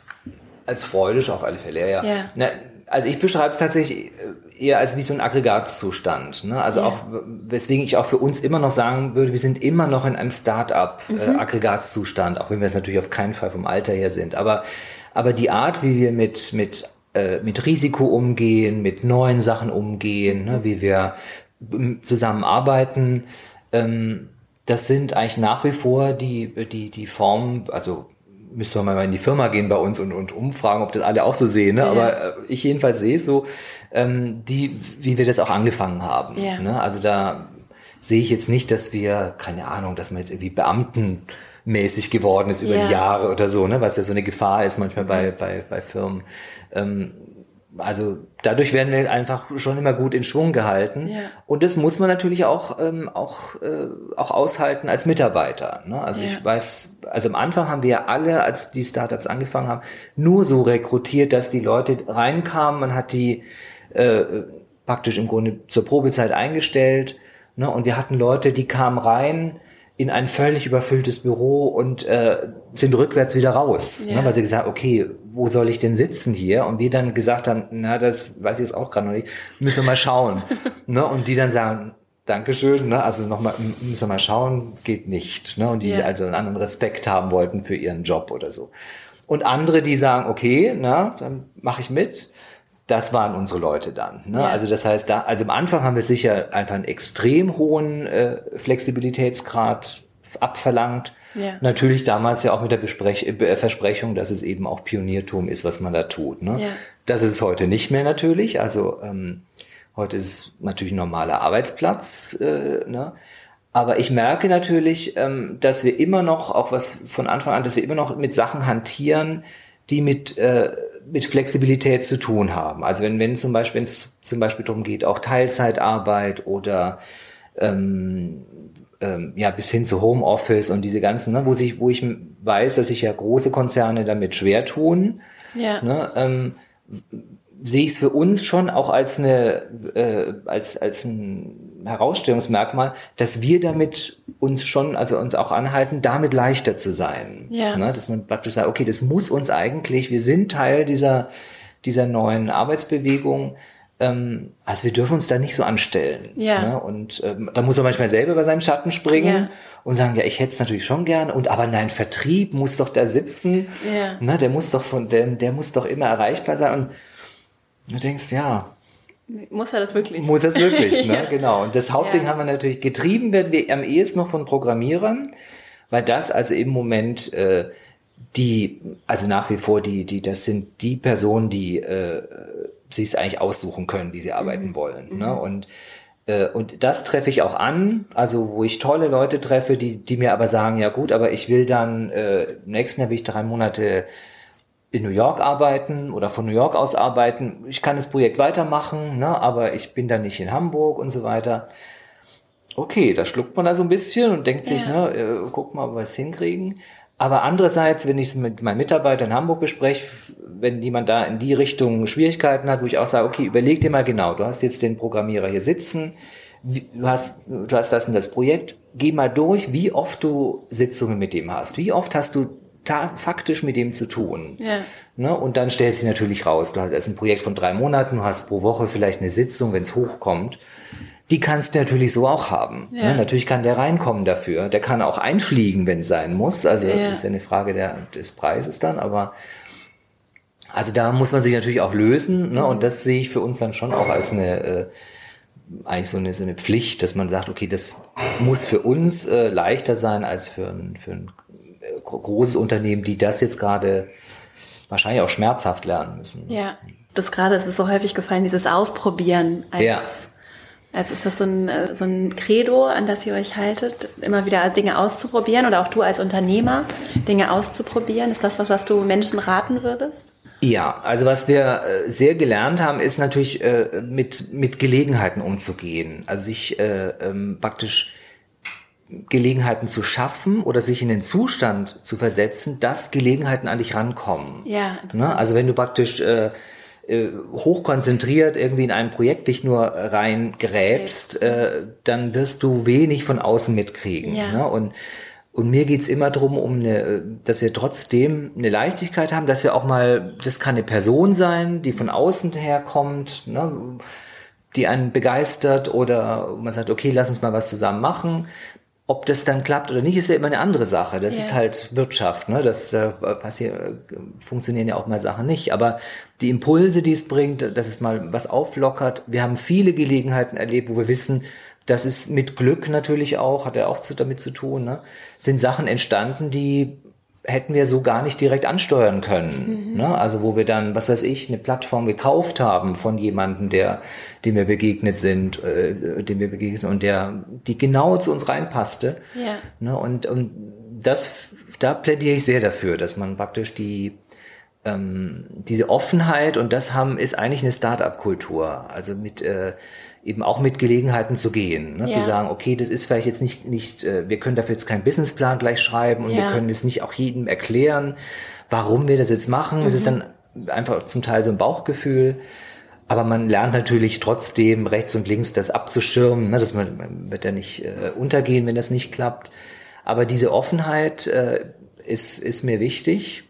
als Freude auf alle Fälle, ja. ja. Na, also ich beschreibe es tatsächlich eher als wie so ein Aggregatzustand. Ne? Also ja. auch, weswegen ich auch für uns immer noch sagen würde, wir sind immer noch in einem Start-up-Aggregatzustand, mhm. äh, auch wenn wir es natürlich auf keinen Fall vom Alter her sind. Aber, aber die Art, wie wir mit, mit, äh, mit Risiko umgehen, mit neuen Sachen umgehen, ne? wie wir zusammenarbeiten, ähm, das sind eigentlich nach wie vor die, die, die Formen, also müsste man mal in die Firma gehen bei uns und, und umfragen, ob das alle auch so sehen. Ne? Ja. Aber äh, ich jedenfalls sehe es so, ähm, die, wie wir das auch angefangen haben. Ja. Ne? Also da sehe ich jetzt nicht, dass wir, keine Ahnung, dass man jetzt irgendwie Beamtenmäßig geworden ist über ja. die Jahre oder so, ne? was ja so eine Gefahr ist manchmal bei, bei, bei Firmen. Ähm, also dadurch werden wir einfach schon immer gut in Schwung gehalten. Ja. Und das muss man natürlich auch, ähm, auch, äh, auch aushalten als Mitarbeiter. Ne? Also ja. ich weiß, also am Anfang haben wir alle, als die Startups angefangen haben, nur so rekrutiert, dass die Leute reinkamen. Man hat die äh, praktisch im Grunde zur Probezeit eingestellt. Ne? Und wir hatten Leute, die kamen rein, in ein völlig überfülltes Büro und äh, sind rückwärts wieder raus. Ja. Ne, weil sie gesagt haben, okay, wo soll ich denn sitzen hier? Und wir dann gesagt haben, na, das weiß ich jetzt auch gerade noch nicht, müssen wir mal schauen. ne, und die dann sagen, Dankeschön, ne, also nochmal, müssen wir mal schauen, geht nicht. Ne, und die ja. also einen anderen Respekt haben wollten für ihren Job oder so. Und andere, die sagen, okay, na, dann mache ich mit das waren unsere Leute dann. Ne? Ja. Also das heißt, da, also am Anfang haben wir sicher einfach einen extrem hohen äh, Flexibilitätsgrad abverlangt. Ja. Natürlich damals ja auch mit der Besprech äh, Versprechung, dass es eben auch Pioniertum ist, was man da tut. Ne? Ja. Das ist es heute nicht mehr natürlich. Also ähm, heute ist es natürlich ein normaler Arbeitsplatz. Äh, ne? Aber ich merke natürlich, ähm, dass wir immer noch, auch was von Anfang an, dass wir immer noch mit Sachen hantieren, die mit äh, mit Flexibilität zu tun haben. Also wenn, wenn zum Beispiel, wenn es zum Beispiel darum geht, auch Teilzeitarbeit oder ähm, ähm, ja bis hin zu Homeoffice und diese ganzen, ne, wo sich, wo ich weiß, dass sich ja große Konzerne damit schwer tun. Ja. Ne, ähm, sehe ich es für uns schon auch als eine äh, als als ein Herausstellungsmerkmal, dass wir damit uns schon also uns auch anhalten, damit leichter zu sein. Ja. Ne? Dass man praktisch sagt, okay, das muss uns eigentlich, wir sind Teil dieser dieser neuen Arbeitsbewegung. Ähm, also wir dürfen uns da nicht so anstellen. Ja. Ne? Und ähm, da muss er manchmal selber über seinen Schatten springen ja. und sagen, ja, ich hätte es natürlich schon gern. Und aber nein, Vertrieb muss doch da sitzen. Ja. Ne? Der muss doch von, der, der muss doch immer erreichbar sein. Und Du denkst, ja. Muss er das wirklich? Muss er es wirklich, ne? ja. Genau. Und das Hauptding ja. haben wir natürlich getrieben, werden wir am ehesten noch von Programmierern, weil das also im Moment äh, die, also nach wie vor die, die, das sind die Personen, die äh, sich es eigentlich aussuchen können, wie sie arbeiten mhm. wollen. Ne? Mhm. Und äh, und das treffe ich auch an, also wo ich tolle Leute treffe, die, die mir aber sagen, ja gut, aber ich will dann, äh, im nächsten Jahr will ich drei Monate in New York arbeiten oder von New York aus arbeiten. Ich kann das Projekt weitermachen, ne, aber ich bin dann nicht in Hamburg und so weiter. Okay, da schluckt man da so ein bisschen und denkt ja. sich, ne, äh, guck mal, ob wir es hinkriegen. Aber andererseits, wenn ich es mit meinen Mitarbeitern in Hamburg bespreche, wenn jemand da in die Richtung Schwierigkeiten hat, wo ich auch sage, okay, überleg dir mal genau, du hast jetzt den Programmierer hier sitzen, du hast, du hast das und das Projekt, geh mal durch, wie oft du Sitzungen mit dem hast. Wie oft hast du faktisch mit dem zu tun. Ja. Ne? Und dann stellt sich natürlich raus, du hast erst ein Projekt von drei Monaten, du hast pro Woche vielleicht eine Sitzung, wenn es hochkommt. Die kannst du natürlich so auch haben. Ne? Ja. Ne? Natürlich kann der reinkommen dafür. Der kann auch einfliegen, wenn es sein muss. Also ja. ist ja eine Frage der, des Preises dann, aber also da muss man sich natürlich auch lösen. Ne? Und mhm. das sehe ich für uns dann schon auch als eine äh, eigentlich so eine, so eine Pflicht, dass man sagt, okay, das muss für uns äh, leichter sein als für ein, für ein großes Unternehmen, die das jetzt gerade wahrscheinlich auch schmerzhaft lernen müssen. Ja, das gerade ist es so häufig gefallen, dieses Ausprobieren als, ja. als ist das so ein, so ein Credo, an das ihr euch haltet, immer wieder Dinge auszuprobieren oder auch du als Unternehmer Dinge auszuprobieren. Ist das was, was du Menschen raten würdest? Ja, also was wir äh, sehr gelernt haben, ist natürlich äh, mit, mit Gelegenheiten umzugehen. Also sich äh, ähm, praktisch Gelegenheiten zu schaffen oder sich in den Zustand zu versetzen, dass Gelegenheiten an dich rankommen. Ja. Ne? Also wenn du praktisch äh, äh, hochkonzentriert irgendwie in ein Projekt dich nur reingräbst, äh, dann wirst du wenig von außen mitkriegen. Ja. Ne? Und und mir geht's immer drum, um eine, dass wir trotzdem eine Leichtigkeit haben, dass wir auch mal, das kann eine Person sein, die von außen herkommt, ne, die einen begeistert oder man sagt, okay, lass uns mal was zusammen machen. Ob das dann klappt oder nicht, ist ja immer eine andere Sache. Das ja. ist halt Wirtschaft. Ne? Das äh, passiert, äh, funktionieren ja auch mal Sachen nicht. Aber die Impulse, die es bringt, dass es mal was auflockert. Wir haben viele Gelegenheiten erlebt, wo wir wissen, das ist mit Glück natürlich auch, hat er auch zu, damit zu tun, ne? sind Sachen entstanden, die hätten wir so gar nicht direkt ansteuern können. Mhm. Ne? Also wo wir dann, was weiß ich, eine Plattform gekauft haben von jemandem, der, dem wir begegnet sind, äh, dem wir begegnet sind und der, die genau zu uns reinpasste. Ja. Ne? Und, und das, da plädiere ich sehr dafür, dass man praktisch die ähm, diese Offenheit und das haben ist eigentlich eine Start-up-Kultur. Also mit äh, eben auch mit Gelegenheiten zu gehen, ne? Ja. zu sagen, okay, das ist vielleicht jetzt nicht nicht, äh, wir können dafür jetzt keinen Businessplan gleich schreiben und Ja. wir können es nicht auch jedem erklären, warum wir das jetzt machen. Es ist Mhm. dann einfach zum Teil so ein Bauchgefühl. Aber man lernt natürlich trotzdem rechts und links das abzuschirmen, ne, dass man, man wird ja nicht äh, untergehen, wenn das nicht klappt. Aber diese Offenheit äh, ist, ist mir wichtig.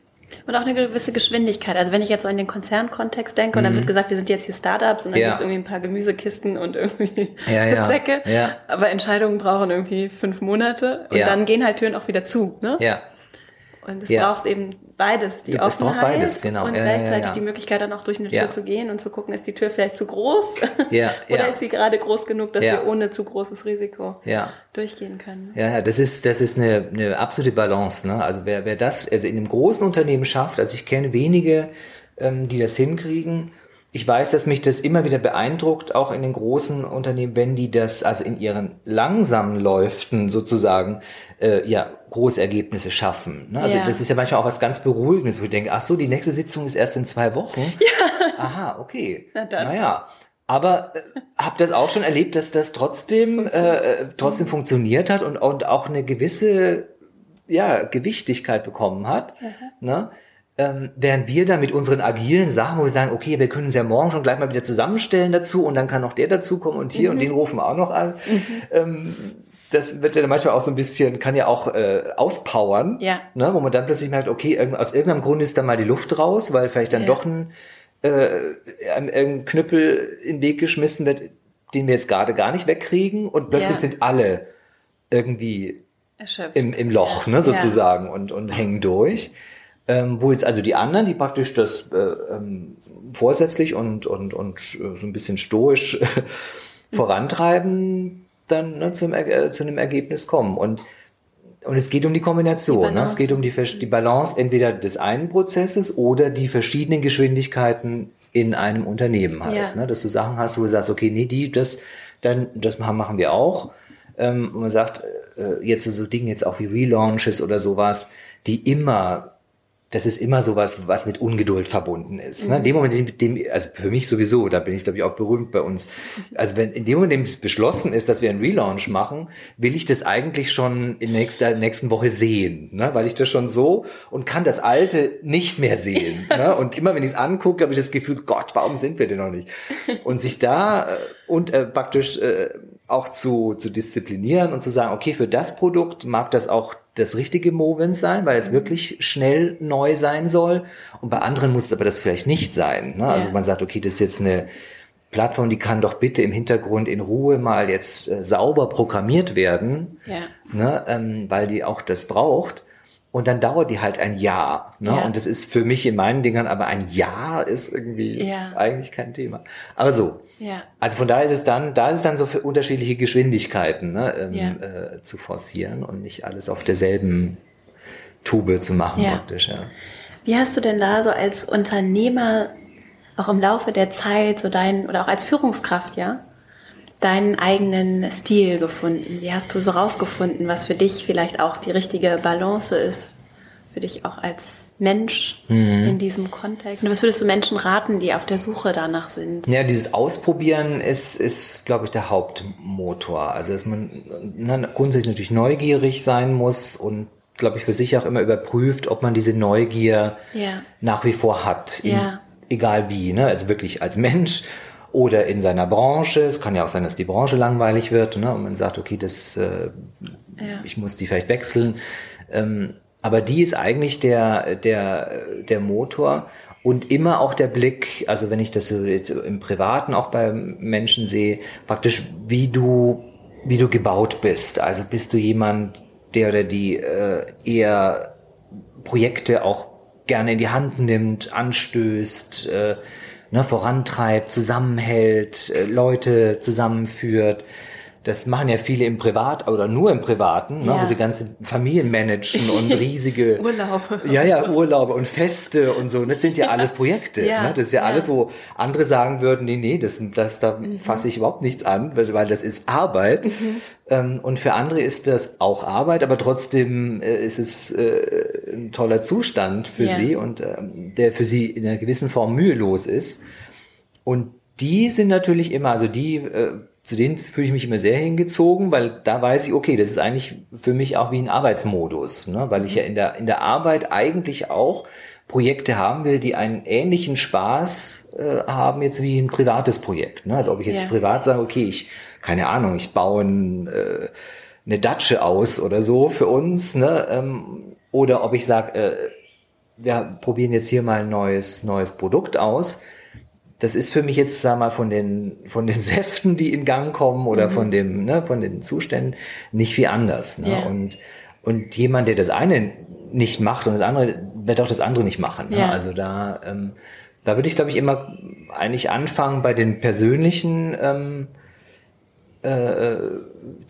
Und auch eine gewisse Geschwindigkeit. Also wenn ich jetzt so in den Konzernkontext denke und dann wird gesagt, wir sind jetzt hier Startups und dann Mhm. Ja. gibt es irgendwie ein paar Gemüsekisten und irgendwie Ja. Sitzsäcke. Ja. Aber Entscheidungen brauchen irgendwie fünf Monate und Ja. dann gehen halt Türen auch wieder zu. Ne? Ja, Und es braucht eben beides, die Ja, es braucht Offenheit beides, genau. und Ja, gleichzeitig ja. die Möglichkeit dann auch durch eine Tür zu gehen und zu gucken, ist die Tür vielleicht zu groß oder ist sie gerade groß genug, dass wir ohne zu großes Risiko durchgehen können. Ja, ja, das ist, das ist eine, eine absolute Balance. Ne? Also wer, wer das also in einem großen Unternehmen schafft, also ich kenne wenige, ähm, die das hinkriegen. Ich weiß, dass mich das immer wieder beeindruckt, auch in den großen Unternehmen, wenn die das also in ihren langsamen Läuften sozusagen äh, ja große Ergebnisse schaffen. Ne? Also Ja. das ist ja manchmal auch was ganz Beruhigendes, wo ich denke, ach so, die nächste Sitzung ist erst in zwei Wochen. Ja. Aha, okay. Na dann. Naja. Aber äh, habe das auch schon erlebt, dass das trotzdem äh, äh, trotzdem funktioniert hat und, und auch eine gewisse ja, Gewichtigkeit bekommen hat. Ne? Ähm, während wir dann mit unseren agilen Sachen, wo wir sagen, okay, wir können es ja morgen schon gleich mal wieder zusammenstellen dazu und dann kann noch der dazukommen und hier und den rufen wir auch noch an. Ähm, das wird ja dann manchmal auch so ein bisschen, kann ja auch äh, auspowern, Ja. ne? wo man dann plötzlich merkt, okay, aus irgendeinem Grund ist da mal die Luft raus, weil vielleicht dann Ja. doch ein, äh, einem irgendein Knüppel in den Weg geschmissen wird, den wir jetzt gerade gar nicht wegkriegen und plötzlich Ja. sind alle irgendwie Erschöpft. im, im Loch, ne, sozusagen, und, und hängen durch. Ähm, wo jetzt also die anderen, die praktisch das äh, ähm, vorsätzlich und, und, und äh, so ein bisschen stoisch vorantreiben, dann ne, zum, äh, zu einem Ergebnis kommen. Und, und es geht um die Kombination. Die ne? Es geht um die, die Balance entweder des einen Prozesses oder die verschiedenen Geschwindigkeiten in einem Unternehmen halt. Ja. Ne? Dass du Sachen hast, wo du sagst, okay, nee, die, das, dann, das machen machen wir auch. Ähm, und man sagt, äh, jetzt so, so Dinge jetzt auch wie Relaunches oder sowas, die immer das ist immer sowas, was mit Ungeduld verbunden ist. Ne? In dem Moment, in dem, also für mich sowieso, da bin ich glaube ich auch berühmt bei uns. Also wenn in dem Moment, in dem es beschlossen ist, dass wir einen Relaunch machen, will ich das eigentlich schon in nächster nächsten Woche sehen, ne? weil ich das schon so und kann das Alte nicht mehr sehen. ne? Und immer wenn ich es angucke, habe ich das Gefühl, Gott, warum sind wir denn noch nicht? Und sich da äh, und äh, praktisch äh, auch zu, zu disziplinieren und zu sagen, okay, für das Produkt mag das auch das richtige Movement sein, weil es wirklich schnell neu sein soll. Und bei anderen muss es aber das vielleicht nicht sein. Ne? Also Ja. man sagt, okay, das ist jetzt eine Plattform, die kann doch bitte im Hintergrund in Ruhe mal jetzt äh, sauber programmiert werden, Ja. ne? ähm, weil die auch das braucht. Und dann dauert die halt ein Jahr. Ne? Ja. Und das ist für mich in meinen Dingern, aber ein Jahr ist irgendwie Ja. eigentlich kein Thema. Aber so, Ja. also von daher ist es dann, da ist es dann so für unterschiedliche Geschwindigkeiten ne, ähm, Ja. äh, zu forcieren und nicht alles auf derselben Tube zu machen praktisch. Ja. Wie hast du denn da so als Unternehmer auch im Laufe der Zeit so deinen oder auch als Führungskraft, ja, deinen eigenen Stil gefunden? Wie hast du so rausgefunden, was für dich vielleicht auch die richtige Balance ist? Für dich auch als Mensch in diesem Kontext? Und was würdest du Menschen raten, die auf der Suche danach sind? ja, dieses Ausprobieren ist, ist glaube ich, der Hauptmotor. Also dass man ne, grundsätzlich natürlich neugierig sein muss und glaube ich, für sich auch immer überprüft, ob man diese Neugier Ja. nach wie vor hat. In, Ja. Egal wie, ne? Also wirklich als Mensch oder in seiner Branche. Es kann ja auch sein, dass die Branche langweilig wird, ne? Und man sagt, okay, das, äh, Ja. ich muss die vielleicht wechseln. Ähm, aber die ist eigentlich der, der, der Motor und immer auch der Blick, also wenn ich das so jetzt im Privaten auch bei Menschen sehe, praktisch wie du, wie du gebaut bist. Also bist du jemand, der oder die äh, eher Projekte auch gerne in die Hand nimmt, anstößt, äh, ne, vorantreibt, zusammenhält, äh, Leute zusammenführt. Das machen ja viele im Privat oder nur im Privaten, ne, Ja. wo sie ganze Familien managen und riesige Urlaube. Ja, ja, Urlaube und Feste und so. Das sind ja alles Projekte. Ja, ne? Das ist ja, ja. alles, wo andere sagen würden, nee, nee, das, das da fasse ich überhaupt nichts an, weil, weil das ist Arbeit. Ähm, und für andere ist das auch Arbeit, aber trotzdem äh, ist es äh, ein toller Zustand für Ja. sie und ähm, der für sie in einer gewissen Form mühelos ist. Und die sind natürlich immer, also die, äh, zu denen fühle ich mich immer sehr hingezogen, weil da weiß ich, okay, das ist eigentlich für mich auch wie ein Arbeitsmodus, ne? weil ich ja in der, in der Arbeit eigentlich auch Projekte haben will, die einen ähnlichen Spaß äh, haben jetzt wie ein privates Projekt. Ne? Also ob ich jetzt Ja. privat sage, okay, ich, keine Ahnung, ich baue ein, äh, eine Datsche aus oder so für uns, ne? ähm, oder ob ich sage, äh, wir probieren jetzt hier mal ein neues, neues Produkt aus. Das ist für mich jetzt, sag mal, von den, von den Säften, die in Gang kommen oder von dem, ne, von den Zuständen nicht viel anders. Ne? Ja. Und, und jemand, der das eine nicht macht und das andere, wird auch das andere nicht machen. Ne? Ja. Also da, ähm, da würde ich, glaube ich, immer eigentlich anfangen bei den persönlichen ähm, äh,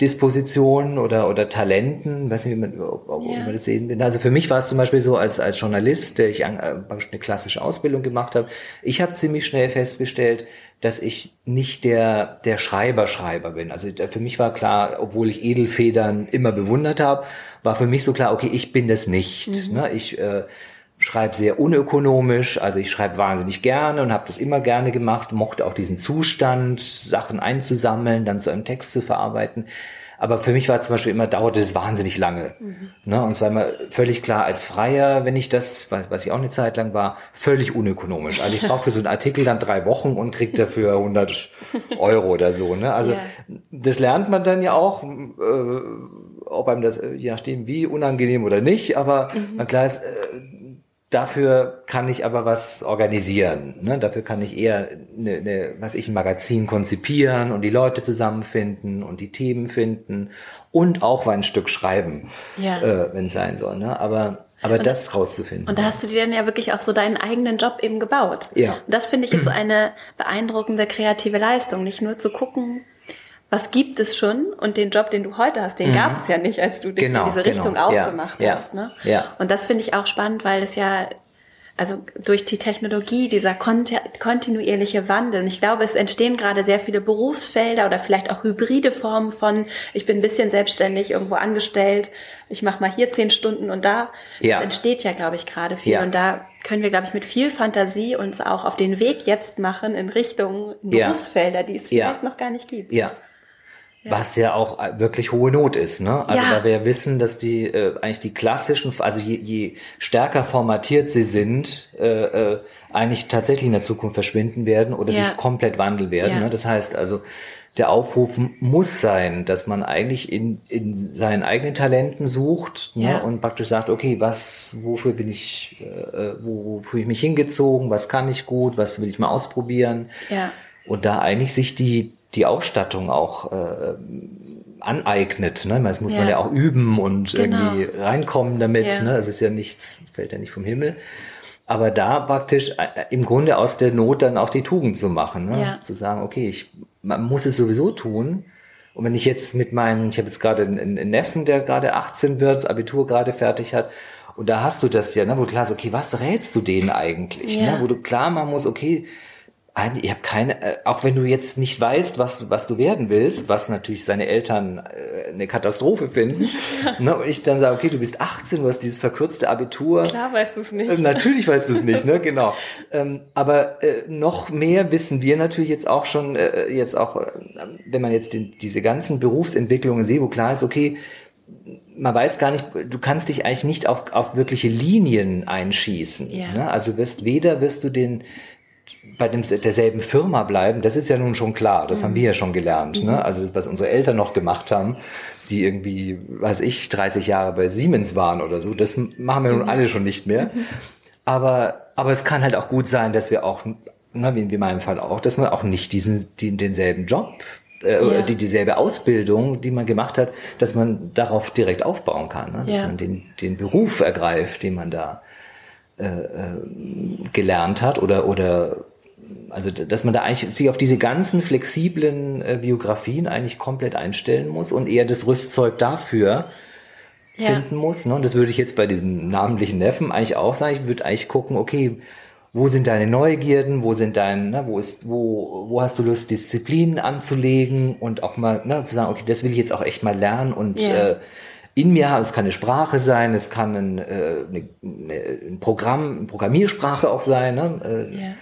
Dispositionen oder, oder Talenten, weiß nicht, wie man, ob, ob Ja. man das sehen will. Also für mich war es zum Beispiel so, als, als Journalist, der ich an, äh, eine klassische Ausbildung gemacht habe, ich habe ziemlich schnell festgestellt, dass ich nicht der, der Schreiber-Schreiber bin. Also für mich war klar, obwohl ich Edelfedern immer bewundert habe, war für mich so klar, okay, ich bin das nicht. Ne? Ich äh, schreibe sehr unökonomisch, also ich schreibe wahnsinnig gerne und habe das immer gerne gemacht, mochte auch diesen Zustand, Sachen einzusammeln, dann zu einem Text zu verarbeiten. Aber für mich war zum Beispiel immer, dauerte es wahnsinnig lange. Ne? Und es war immer völlig klar, als Freier, wenn ich das, was, was ich auch eine Zeit lang war, völlig unökonomisch. Also ich brauche für so einen Artikel dann drei Wochen und krieg dafür 100 Euro oder so. Ne? Also Ja. das lernt man dann ja auch, äh, ob einem das, äh, je nachdem wie, unangenehm oder nicht. Aber na klar ist, äh, Dafür kann ich aber was organisieren. Ne? Dafür kann ich eher eine, eine, was ich ein Magazin konzipieren und die Leute zusammenfinden und die Themen finden und auch ein Stück schreiben, Ja. äh, wenn es sein soll. Ne? Aber aber das rauszufinden. Und da hast du dir dann ja wirklich auch so deinen eigenen Job eben gebaut. Ja. Und das finde ich ist eine beeindruckende kreative Leistung, nicht nur zu gucken, was gibt es schon und den Job, den du heute hast, den gab es ja nicht, als du dich Mhm. Genau, in diese Richtung genau. Ja, aufgemacht ja, hast. Ne? ja. Und das finde ich auch spannend, weil es ja also durch die Technologie, dieser konti kontinuierliche Wandel. Und ich glaube, es entstehen gerade sehr viele Berufsfelder oder vielleicht auch hybride Formen von, ich bin ein bisschen selbstständig irgendwo angestellt, ich mache mal hier zehn Stunden und da. Ja. Es entsteht ja, glaube ich, gerade viel. Ja. Und da können wir, glaube ich, mit viel Fantasie uns auch auf den Weg jetzt machen in Richtung Ja. Berufsfelder, die es vielleicht noch gar nicht gibt. Ja. Was ja auch wirklich hohe Not ist, ne? Also Ja. da wir wissen, dass die äh, eigentlich die klassischen, also je, je stärker formatiert sie sind, äh, äh, eigentlich tatsächlich in der Zukunft verschwinden werden oder Ja. sich komplett wandeln werden. Ja. Ne? Das heißt also, der Aufruf muss sein, dass man eigentlich in, in seinen eigenen Talenten sucht ne? Ja. und praktisch sagt, okay, was, wofür bin ich, äh, wo, wo fühle ich mich hingezogen, was kann ich gut, was will ich mal ausprobieren. Ja. Und da eigentlich sich die, die Ausstattung auch äh, aneignet. Ne? Das muss man Ja. ja auch üben und Genau. irgendwie reinkommen damit. Ja. Ne? Es ist ja nichts, fällt ja nicht vom Himmel. Aber da praktisch äh, im Grunde aus der Not dann auch die Tugend zu machen. Ne? Ja. Zu sagen, okay, ich, man muss es sowieso tun. Und wenn ich jetzt mit meinen, ich habe jetzt gerade einen, Neffen, der gerade 18 wird, Abitur gerade fertig hat, und da hast du das ja, ne, wo du klar ist, okay, was rätst du denen eigentlich? Ja. Ne? Wo du klar machen musst, okay, ich habe keine, äh, auch wenn du jetzt nicht weißt, was, du- was du werden willst, was natürlich seine Eltern äh, eine Katastrophe finden, ne, und ich dann sage, okay, du bist 18, du hast dieses verkürzte Abitur. Klar weißt du es nicht. Äh, Natürlich weißt du es nicht, ne? Genau. Ähm, aber äh, noch mehr wissen wir natürlich jetzt auch schon, äh, jetzt auch, äh, wenn man jetzt den, diese ganzen Berufsentwicklungen sieht, wo klar ist, okay, man weiß gar nicht, du kannst dich eigentlich nicht auf, auf wirkliche Linien einschießen. Ja. Ne? Also du wirst weder wirst du den bei dem, derselben Firma bleiben, das ist ja nun schon klar, das haben wir ja schon gelernt. Ne? Also das, was unsere Eltern noch gemacht haben, die irgendwie, weiß ich, 30 Jahre bei Siemens waren oder so, das machen wir nun alle schon nicht mehr. Aber, aber es kann halt auch gut sein, dass wir auch, ne, wie in meinem Fall auch, dass man auch nicht diesen, den, denselben Job, äh, Ja. die, dieselbe Ausbildung, die man gemacht hat, dass man darauf direkt aufbauen kann. Ne? Dass Ja. man den, den Beruf ergreift, den man da gelernt hat oder, oder also dass man da eigentlich sich auf diese ganzen flexiblen äh, Biografien eigentlich komplett einstellen muss und eher das Rüstzeug dafür Ja. finden muss. Ne? Und das würde ich jetzt bei diesem namentlichen Neffen eigentlich auch sagen. Ich würde eigentlich gucken, okay, wo sind deine Neugierden, wo sind dein, ne, wo ist, wo, wo hast du Lust, Disziplinen anzulegen und auch mal ne, zu sagen, okay, das will ich jetzt auch echt mal lernen und Ja. äh, in mir habe. Es kann eine Sprache sein, es kann ein, äh, eine, ein Programm, eine Programmiersprache auch sein. Ne? Äh, yeah.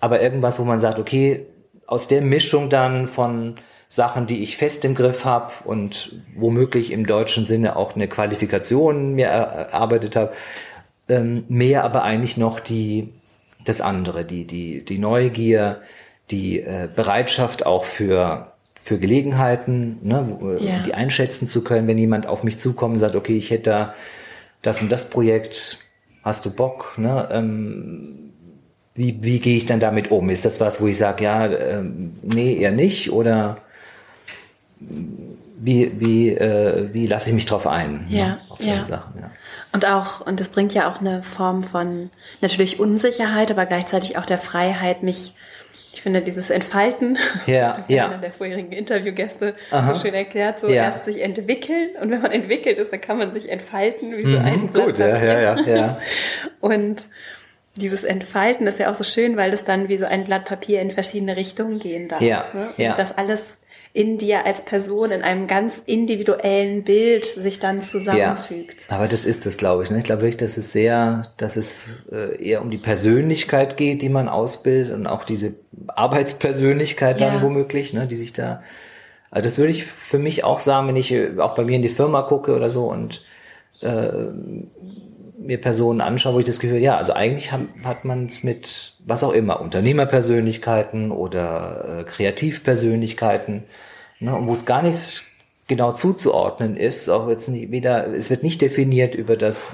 Aber irgendwas, wo man sagt, okay, aus der Mischung dann von Sachen, die ich fest im Griff habe und womöglich im deutschen Sinne auch eine Qualifikation mir erarbeitet habe, ähm, mehr aber eigentlich noch die das andere, die die die Neugier, die äh, Bereitschaft auch für für Gelegenheiten, ne, ja. die einschätzen zu können, wenn jemand auf mich zukommt und sagt, okay, ich hätte da das und das Projekt, hast du Bock? Ne? Ähm, wie, wie gehe ich dann damit um? Ist das was, wo ich sage, ja, ähm, nee, eher nicht? Oder wie, wie, äh, wie lasse ich mich drauf ein? Ja, ne? auf solche ja. Sachen, ja. Und auch, und das bringt ja auch eine Form von natürlich Unsicherheit, aber gleichzeitig auch der Freiheit, mich ich finde dieses Entfalten, ja, ja. einer der vorherigen Interviewgäste Aha. so schön erklärt, so ja. erst sich entwickeln und wenn man entwickelt ist, dann kann man sich entfalten wie so mhm, ein Blatt Gut, ja, ja, ja, ja. Und dieses Entfalten ist ja auch so schön, weil es dann wie so ein Blatt Papier in verschiedene Richtungen gehen darf. Ja, ne? ja. Das alles in dir als Person in einem ganz individuellen Bild sich dann zusammenfügt. Ja, aber das ist es, glaube ich. Ne? Ich glaube wirklich, dass es sehr, dass es äh, eher um die Persönlichkeit geht, die man ausbildet und auch diese Arbeitspersönlichkeit dann ja. womöglich, ne, die sich da. Also das würde ich für mich auch sagen, wenn ich äh, auch bei mir in die Firma gucke oder so und äh, mir Personen anschaue, wo ich das Gefühl, ja, also eigentlich hat, man es mit was auch immer, Unternehmerpersönlichkeiten oder äh, Kreativpersönlichkeiten, ne, und wo es gar nicht genau zuzuordnen ist, auch jetzt nicht wieder, es wird nicht definiert über das,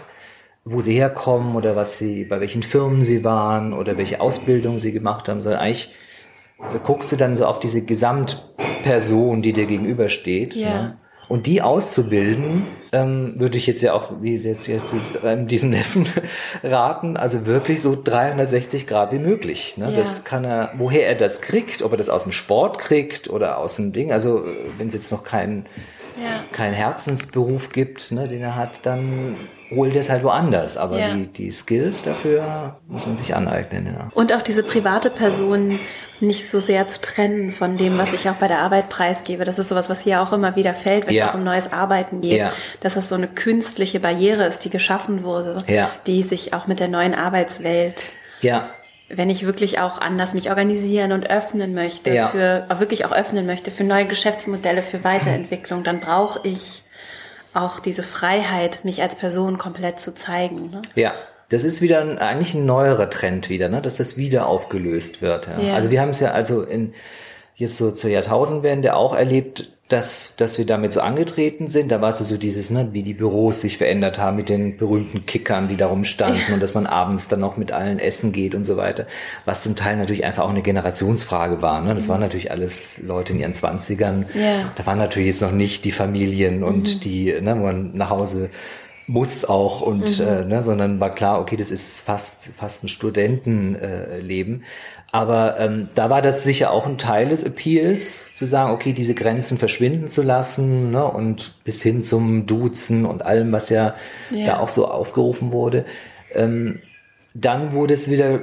wo sie herkommen oder was sie, bei welchen Firmen sie waren oder welche Ausbildung sie gemacht haben, sondern eigentlich guckst du dann so auf diese Gesamtperson, die dir gegenübersteht. Ja. Ne? Und die auszubilden, ähm, würde ich jetzt ja auch, wie jetzt, jetzt zu ähm, diesem Neffen raten, also wirklich so 360 Grad wie möglich. Ne? Ja. Das kann er, woher er das kriegt, ob er das aus dem Sport kriegt oder aus dem Ding, also wenn es jetzt noch keinen ja. keinen Herzensberuf gibt, ne, den er hat, dann holt es halt woanders. Aber ja. die, die Skills dafür muss man sich aneignen. Ja. Und auch diese private Person nicht so sehr zu trennen von dem, was ich auch bei der Arbeit preisgebe. Das ist sowas, was hier auch immer wieder fällt, wenn ja. es auch um neues Arbeiten geht, ja. dass das so eine künstliche Barriere ist, die geschaffen wurde, ja. die sich auch mit der neuen Arbeitswelt ja wenn ich wirklich auch anders mich organisieren und öffnen möchte, ja. für auch wirklich auch öffnen möchte für neue Geschäftsmodelle, für Weiterentwicklung, dann brauche ich auch diese Freiheit, mich als Person komplett zu zeigen. Ne? Ja. Das ist wieder ein, eigentlich ein neuerer Trend wieder, ne? dass das wieder aufgelöst wird. Ja. ja. Also wir haben es ja also in jetzt so zur Jahrtausendwende auch erlebt, dass, dass wir damit so angetreten sind. Da war es so dieses, ne, wie die Büros sich verändert haben mit den berühmten Kickern, die da rumstanden ja. und dass man abends dann noch mit allen essen geht und so weiter. Was zum Teil natürlich einfach auch eine Generationsfrage war. Ne? Das mhm. waren natürlich alles Leute in ihren Zwanzigern. Ja. Da waren natürlich jetzt noch nicht die Familien und mhm. die, ne, wo man nach Hause muss auch und mhm. äh, ne, sondern war klar, okay, das ist fast fast ein Studentenleben. Äh, aber ähm, da war das sicher auch ein Teil des Appeals, zu sagen, okay, diese Grenzen verschwinden zu lassen ne, und bis hin zum Duzen und allem, was ja, ja. da auch so aufgerufen wurde. Ähm, dann wurde es wieder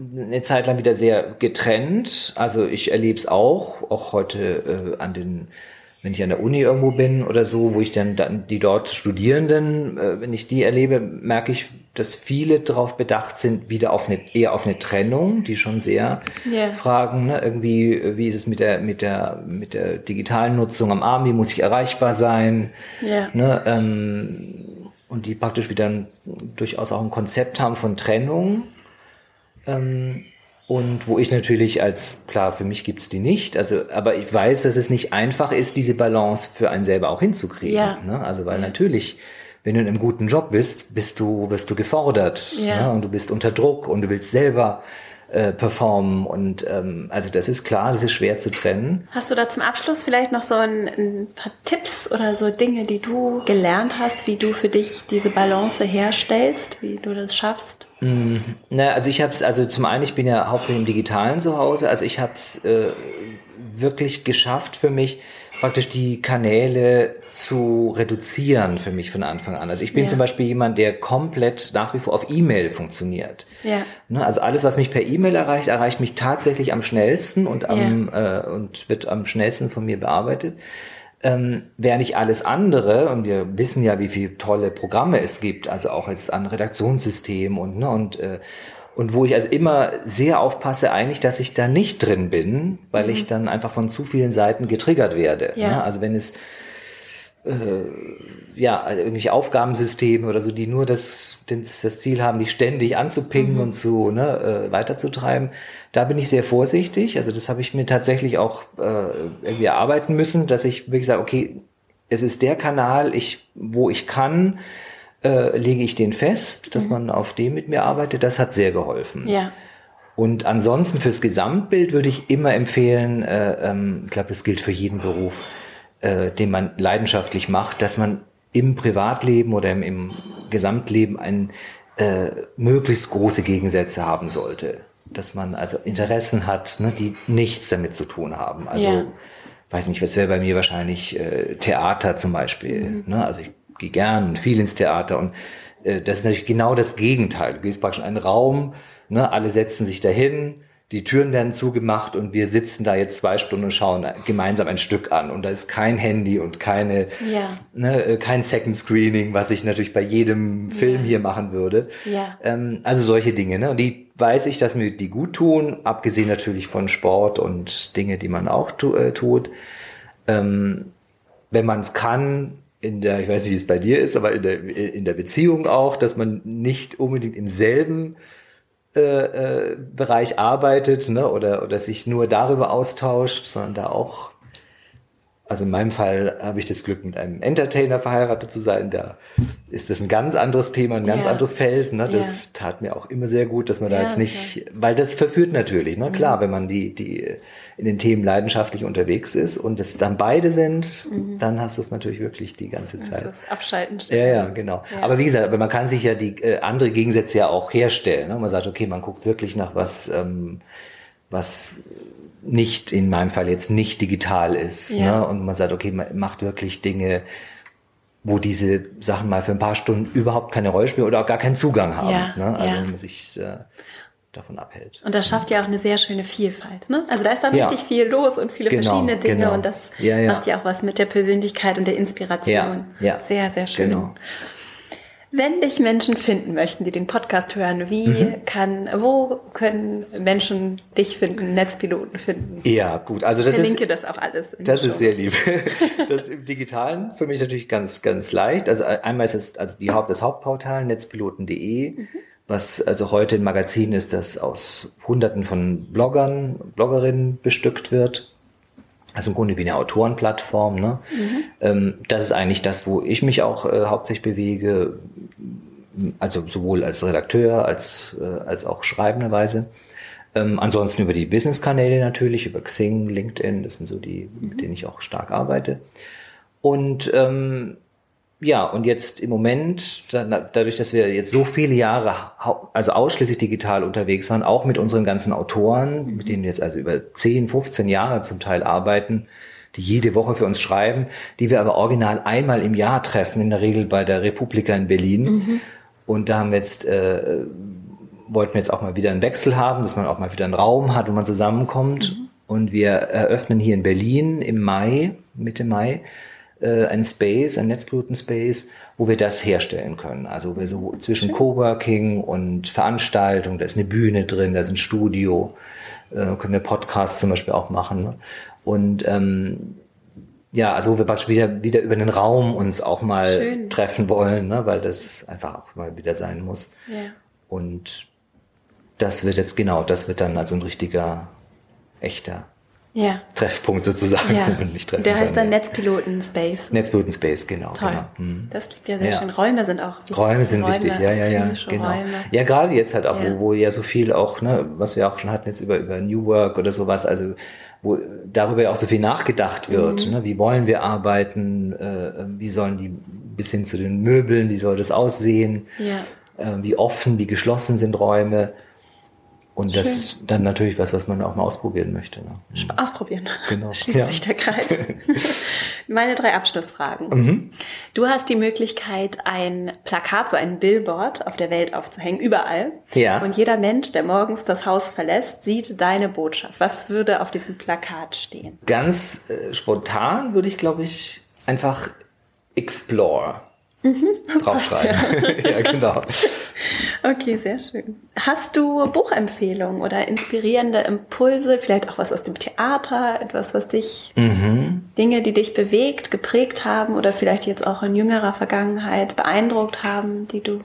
eine Zeit lang wieder sehr getrennt. Also ich erlebe es auch, auch heute äh, an den wenn ich an der Uni irgendwo bin oder so, wo ich dann, dann die dort Studierenden, äh, wenn ich die erlebe, merke ich, dass viele darauf bedacht sind, wieder auf eine, eher auf eine Trennung, die schon sehr yeah. fragen, ne, irgendwie, wie ist es mit der, mit der, mit der digitalen Nutzung am Abend, wie muss ich erreichbar sein, yeah. ne, ähm, und die praktisch wieder ein, durchaus auch ein Konzept haben von Trennung. Ähm, und wo ich natürlich als, klar, für mich gibt's die nicht, also, aber ich weiß, dass es nicht einfach ist, diese Balance für einen selber auch hinzukriegen. Ja. Ne? Also, weil ja. natürlich, wenn du in einem guten Job bist, bist du, wirst du gefordert ja. ne? und du bist unter Druck und du willst selber äh, performen. Und ähm, also das ist klar, das ist schwer zu trennen. Hast du da zum Abschluss vielleicht noch so ein, ein paar Tipps oder so Dinge, die du gelernt hast, wie du für dich diese Balance herstellst, wie du das schaffst? Mm, na, also ich habe es, also zum einen, ich bin ja hauptsächlich im Digitalen zu Hause, also ich habe es äh, wirklich geschafft für mich, praktisch die Kanäle zu reduzieren für mich von Anfang an. Also ich bin ja. zum Beispiel jemand, der komplett nach wie vor auf E-Mail funktioniert. Ja. Ne, also alles, was mich per E-Mail erreicht, erreicht mich tatsächlich am schnellsten und am ja. äh, und wird am schnellsten von mir bearbeitet. Ähm, während ich alles andere, und wir wissen ja, wie viele tolle Programme es gibt, also auch jetzt an Redaktionssystem und, ne, und, äh, und wo ich also immer sehr aufpasse eigentlich, dass ich da nicht drin bin, weil mhm. ich dann einfach von zu vielen Seiten getriggert werde. Ja. Ne? Also wenn es ja, also irgendwelche Aufgabensysteme oder so, die nur das, das Ziel haben, dich ständig anzupingen mhm. und zu ne, äh, weiterzutreiben. Da bin ich sehr vorsichtig. Also das habe ich mir tatsächlich auch äh, irgendwie erarbeiten müssen, dass ich wirklich sage, okay, es ist der Kanal, ich, wo ich kann, äh, lege ich den fest, dass mhm. man auf dem mit mir arbeitet. Das hat sehr geholfen. Ja. Und ansonsten fürs Gesamtbild würde ich immer empfehlen, äh, ähm, ich glaube, das gilt für jeden Beruf, äh, den man leidenschaftlich macht, dass man im Privatleben oder im, im Gesamtleben ein äh, möglichst große Gegensätze haben sollte. Dass man also Interessen hat, ne, die nichts damit zu tun haben. Also, ja. weiß nicht, was wäre bei mir wahrscheinlich äh, Theater zum Beispiel. Mhm. Ne? Also ich gehe gern viel ins Theater und äh, das ist natürlich genau das Gegenteil. Du gehst praktisch in einen Raum, ne, alle setzen sich dahin, die Türen werden zugemacht und wir sitzen da jetzt zwei Stunden und schauen gemeinsam ein Stück an. Und da ist kein Handy und keine, ja. ne, äh, kein Second Screening, was ich natürlich bei jedem Film ja. hier machen würde. Ja. Ähm, also solche Dinge. Ne? Und die weiß ich, dass mir die gut tun, abgesehen natürlich von Sport und Dinge, die man auch tu, äh, tut. Ähm, wenn man es kann, in der, ich weiß nicht, wie es bei dir ist, aber in der, in der Beziehung auch, dass man nicht unbedingt im selben äh, äh, Bereich arbeitet ne, oder, oder sich nur darüber austauscht, sondern da auch, also in meinem Fall habe ich das Glück, mit einem Entertainer verheiratet zu sein. Da ist das ein ganz anderes Thema, ein ganz ja. anderes Feld. Ne? Das ja. tat mir auch immer sehr gut, dass man da ja, jetzt nicht, klar. weil das verführt natürlich, ne? Klar, mhm. wenn man die, die in den Themen leidenschaftlich unterwegs ist und es dann beide sind, mhm. dann hast du es natürlich wirklich die ganze Zeit. Das ist abschalten. Ja, ja, genau. Aber wie gesagt, man kann sich ja die äh, andere Gegensätze ja auch herstellen. Ne? Man sagt, okay, man guckt wirklich nach was, ähm, was nicht in meinem Fall jetzt nicht digital ist. Ja. Ne? Und man sagt, okay, man macht wirklich Dinge, wo diese Sachen mal für ein paar Stunden überhaupt keine Rolle spielen oder auch gar keinen Zugang haben. Ja, ne? Also ja. wenn man sich äh, davon abhält. Und das schafft ja auch eine sehr schöne Vielfalt. Ne? Also da ist dann ja. richtig viel los und viele genau, verschiedene Dinge genau. und das macht ja auch was mit der Persönlichkeit und der Inspiration. Ja, Sehr, sehr schön. Genau. Wenn dich Menschen finden möchten, die den Podcast hören, wie mhm. kann, wo können Menschen dich finden, Netzpiloten finden? Ja, gut. Also das ich verlinke ist, das auch alles. Das ist sehr lieb. Das im Digitalen für mich natürlich ganz, ganz leicht. Also einmal ist es also die Haupt, das Hauptportal netzpiloten.de. Mhm was also heute ein Magazin ist, das aus Hunderten von Bloggern, Bloggerinnen bestückt wird. Also im Grunde wie eine Autorenplattform. Ne? Mhm. Ähm, das ist eigentlich das, wo ich mich auch äh, hauptsächlich bewege, also sowohl als Redakteur als, äh, als auch schreibenderweise. Ähm, ansonsten über die Business-Kanäle natürlich, über Xing, LinkedIn, das sind so die, mhm. mit denen ich auch stark arbeite. Und ähm, ja, und jetzt im Moment, dadurch, dass wir jetzt so viele Jahre, also ausschließlich digital unterwegs waren, auch mit unseren ganzen Autoren, mit denen wir jetzt also über 10, 15 Jahre zum Teil arbeiten, die jede Woche für uns schreiben, die wir aber original einmal im Jahr treffen, in der Regel bei der Republika in Berlin. Mhm. Und da haben wir jetzt, äh, wollten wir jetzt auch mal wieder einen Wechsel haben, dass man auch mal wieder einen Raum hat, wo man zusammenkommt. Mhm. Und wir eröffnen hier in Berlin im Mai, Mitte Mai, äh, ein Space, ein Netzbluten-Space, wo wir das herstellen können. Also wir so zwischen Coworking und Veranstaltung, da ist eine Bühne drin, da ist ein Studio, äh, können wir Podcasts zum Beispiel auch machen. Ne? Und ähm, ja, also wo wir praktisch wieder, wieder über den Raum uns auch mal Schön. treffen wollen, ne? weil das einfach auch mal wieder sein muss. Ja. Und das wird jetzt genau, das wird dann also ein richtiger, echter ja. Treffpunkt sozusagen, ja. wo man mich treffen Der heißt dann ja. Netzpiloten Space. Netzpiloten Space, genau. Toll. Genau. Mhm. Das klingt ja sehr ja. schön. Räume sind auch wichtig. Räume sind Räume, wichtig, ja, ja, ja. Genau. Räume. Ja, gerade jetzt halt auch, Wo, wo ja so viel auch, ne, was wir auch schon hatten jetzt über, über New Work oder sowas, also wo darüber ja auch so viel nachgedacht wird. Mhm. Ne? Wie wollen wir arbeiten? Äh, wie sollen die bis hin zu den Möbeln, wie soll das aussehen? Ja. Äh, wie offen, wie geschlossen sind Räume? Und Schön. das ist dann natürlich was, was man auch mal ausprobieren möchte. Ne? Ausprobieren. Genau. Schließt ja. sich der Kreis. Meine drei Abschlussfragen. Mhm. Du hast die Möglichkeit, ein Plakat, so ein Billboard auf der Welt aufzuhängen, überall. Ja. Und jeder Mensch, der morgens das Haus verlässt, sieht deine Botschaft. Was würde auf diesem Plakat stehen? Ganz äh, spontan würde ich, glaube ich, einfach Explore mhm, draufschreiben. Ja. ja, genau. Okay, sehr schön. Hast du Buchempfehlungen oder inspirierende Impulse, vielleicht auch was aus dem Theater, etwas, was dich, mhm. Dinge, die dich bewegt, geprägt haben oder vielleicht jetzt auch in jüngerer Vergangenheit beeindruckt haben, die du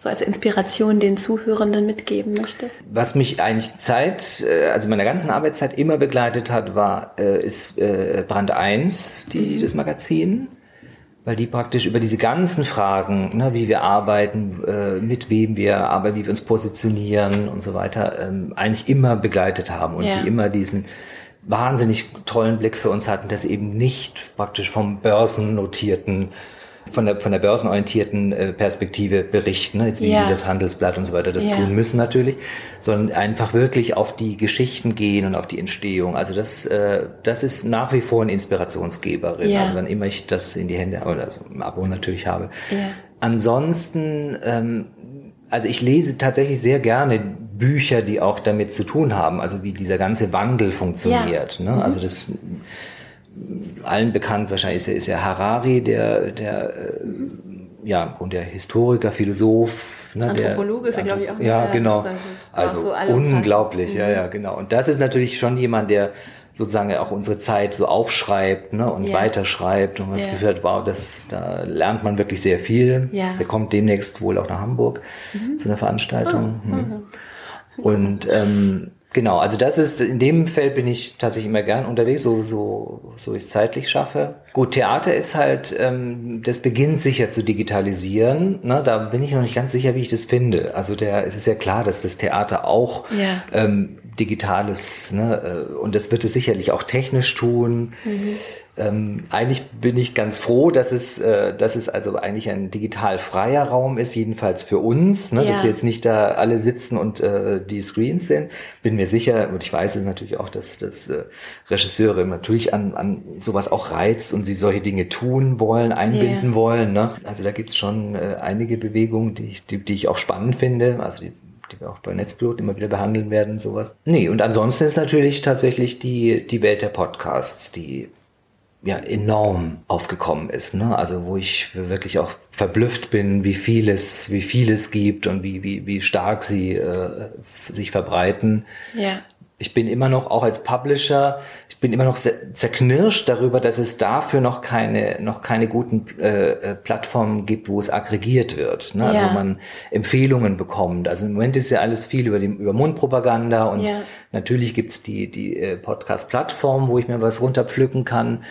so als Inspiration den Zuhörenden mitgeben möchtest? Was mich eigentlich Zeit, äh, also meiner ganzen Arbeitszeit immer begleitet hat, war, äh, ist äh, Brand 1, die, mhm. das Magazin weil die praktisch über diese ganzen Fragen, ne, wie wir arbeiten, äh, mit wem wir arbeiten, wie wir uns positionieren und so weiter, ähm, eigentlich immer begleitet haben und ja. die immer diesen wahnsinnig tollen Blick für uns hatten, dass eben nicht praktisch vom börsennotierten von der, von der börsenorientierten äh, Perspektive berichten, ne? jetzt wie ja. das Handelsblatt und so weiter das ja. tun müssen natürlich, sondern einfach wirklich auf die Geschichten gehen und auf die Entstehung. Also das, äh, das ist nach wie vor eine Inspirationsgeberin. Ja. Also wenn immer ich das in die Hände oder also im Abo natürlich habe. Ansonsten, ähm, also ich lese tatsächlich sehr gerne Bücher, die auch damit zu tun haben, also wie dieser ganze Wandel funktioniert. Ne? Mhm. Also das allen bekannt wahrscheinlich ist ja, ist ja Harari, der, der, äh, ja, und der Historiker, Philosoph. Ne, Anthropologe der, ist er, glaube ich, auch. Ja, genau. Also, also unglaublich, ja, ja, genau. Und das ist natürlich schon jemand, der sozusagen auch unsere Zeit so aufschreibt ne, und ja. weiterschreibt und man ja. das Gefühl hat, wow, das, da lernt man wirklich sehr viel. Ja. Der kommt demnächst wohl auch nach Hamburg mhm. zu einer Veranstaltung. Oh. Mhm. Und ähm, Genau, also das ist, in dem Feld bin ich tatsächlich immer gern unterwegs, so, so, so ich es zeitlich schaffe. Gut, Theater ist halt, ähm, das beginnt sicher zu digitalisieren. Ne? Da bin ich noch nicht ganz sicher, wie ich das finde. Also der, es ist ja klar, dass das Theater auch ja. ähm, digitales, ne? Äh, und das wird es sicherlich auch technisch tun. Mhm ähm, eigentlich bin ich ganz froh, dass es, äh, dass es also eigentlich ein digital freier Raum ist, jedenfalls für uns, ne? Ja. dass wir jetzt nicht da alle sitzen und äh, die Screens sind. Bin mir sicher, und ich weiß es natürlich auch, dass, dass äh, Regisseure natürlich an, an sowas auch reizt und sie solche Dinge tun wollen, einbinden yeah. wollen. Ne? Also da gibt's schon äh, einige Bewegungen, die ich, die, die ich auch spannend finde. Also die die wir auch bei Netzblut immer wieder behandeln werden, sowas. Nee, und ansonsten ist natürlich tatsächlich die, die Welt der Podcasts, die ja enorm aufgekommen ist. Ne? Also wo ich wirklich auch verblüfft bin, wie viel es, wie viel es gibt und wie, wie, wie stark sie äh, sich verbreiten. Ja ich bin immer noch, auch als Publisher, bin immer noch zerknirscht darüber, dass es dafür noch keine, noch keine guten äh, äh, Plattformen gibt, wo es aggregiert wird. Ne? Also ja. man Empfehlungen bekommt. Also im Moment ist ja alles viel über, die, über Mundpropaganda und ja. natürlich gibt's die, die äh, Podcast-Plattform, wo ich mir was runterpflücken kann.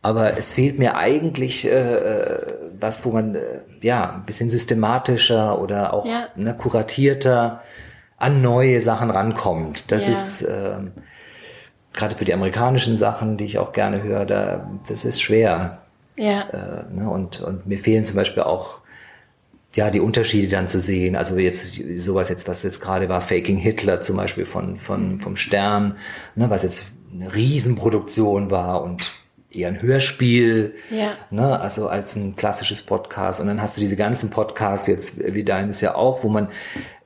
Aber es fehlt mir eigentlich äh, äh was, wo man äh, ja ein bisschen systematischer oder auch ja. ne, kuratierter an neue Sachen rankommt. Das ja. ist ähm, gerade für die amerikanischen Sachen, die ich auch gerne höre, da, das ist schwer. Ja. Äh, ne? und, und mir fehlen zum Beispiel auch ja, die Unterschiede dann zu sehen. Also jetzt sowas jetzt, was jetzt gerade war, Faking Hitler zum Beispiel von, von, vom Stern, ne, was jetzt eine Riesenproduktion war und eher ein Hörspiel, ja. ne, also als ein klassisches Podcast. Und dann hast du diese ganzen Podcasts jetzt, wie deines ja auch, wo man,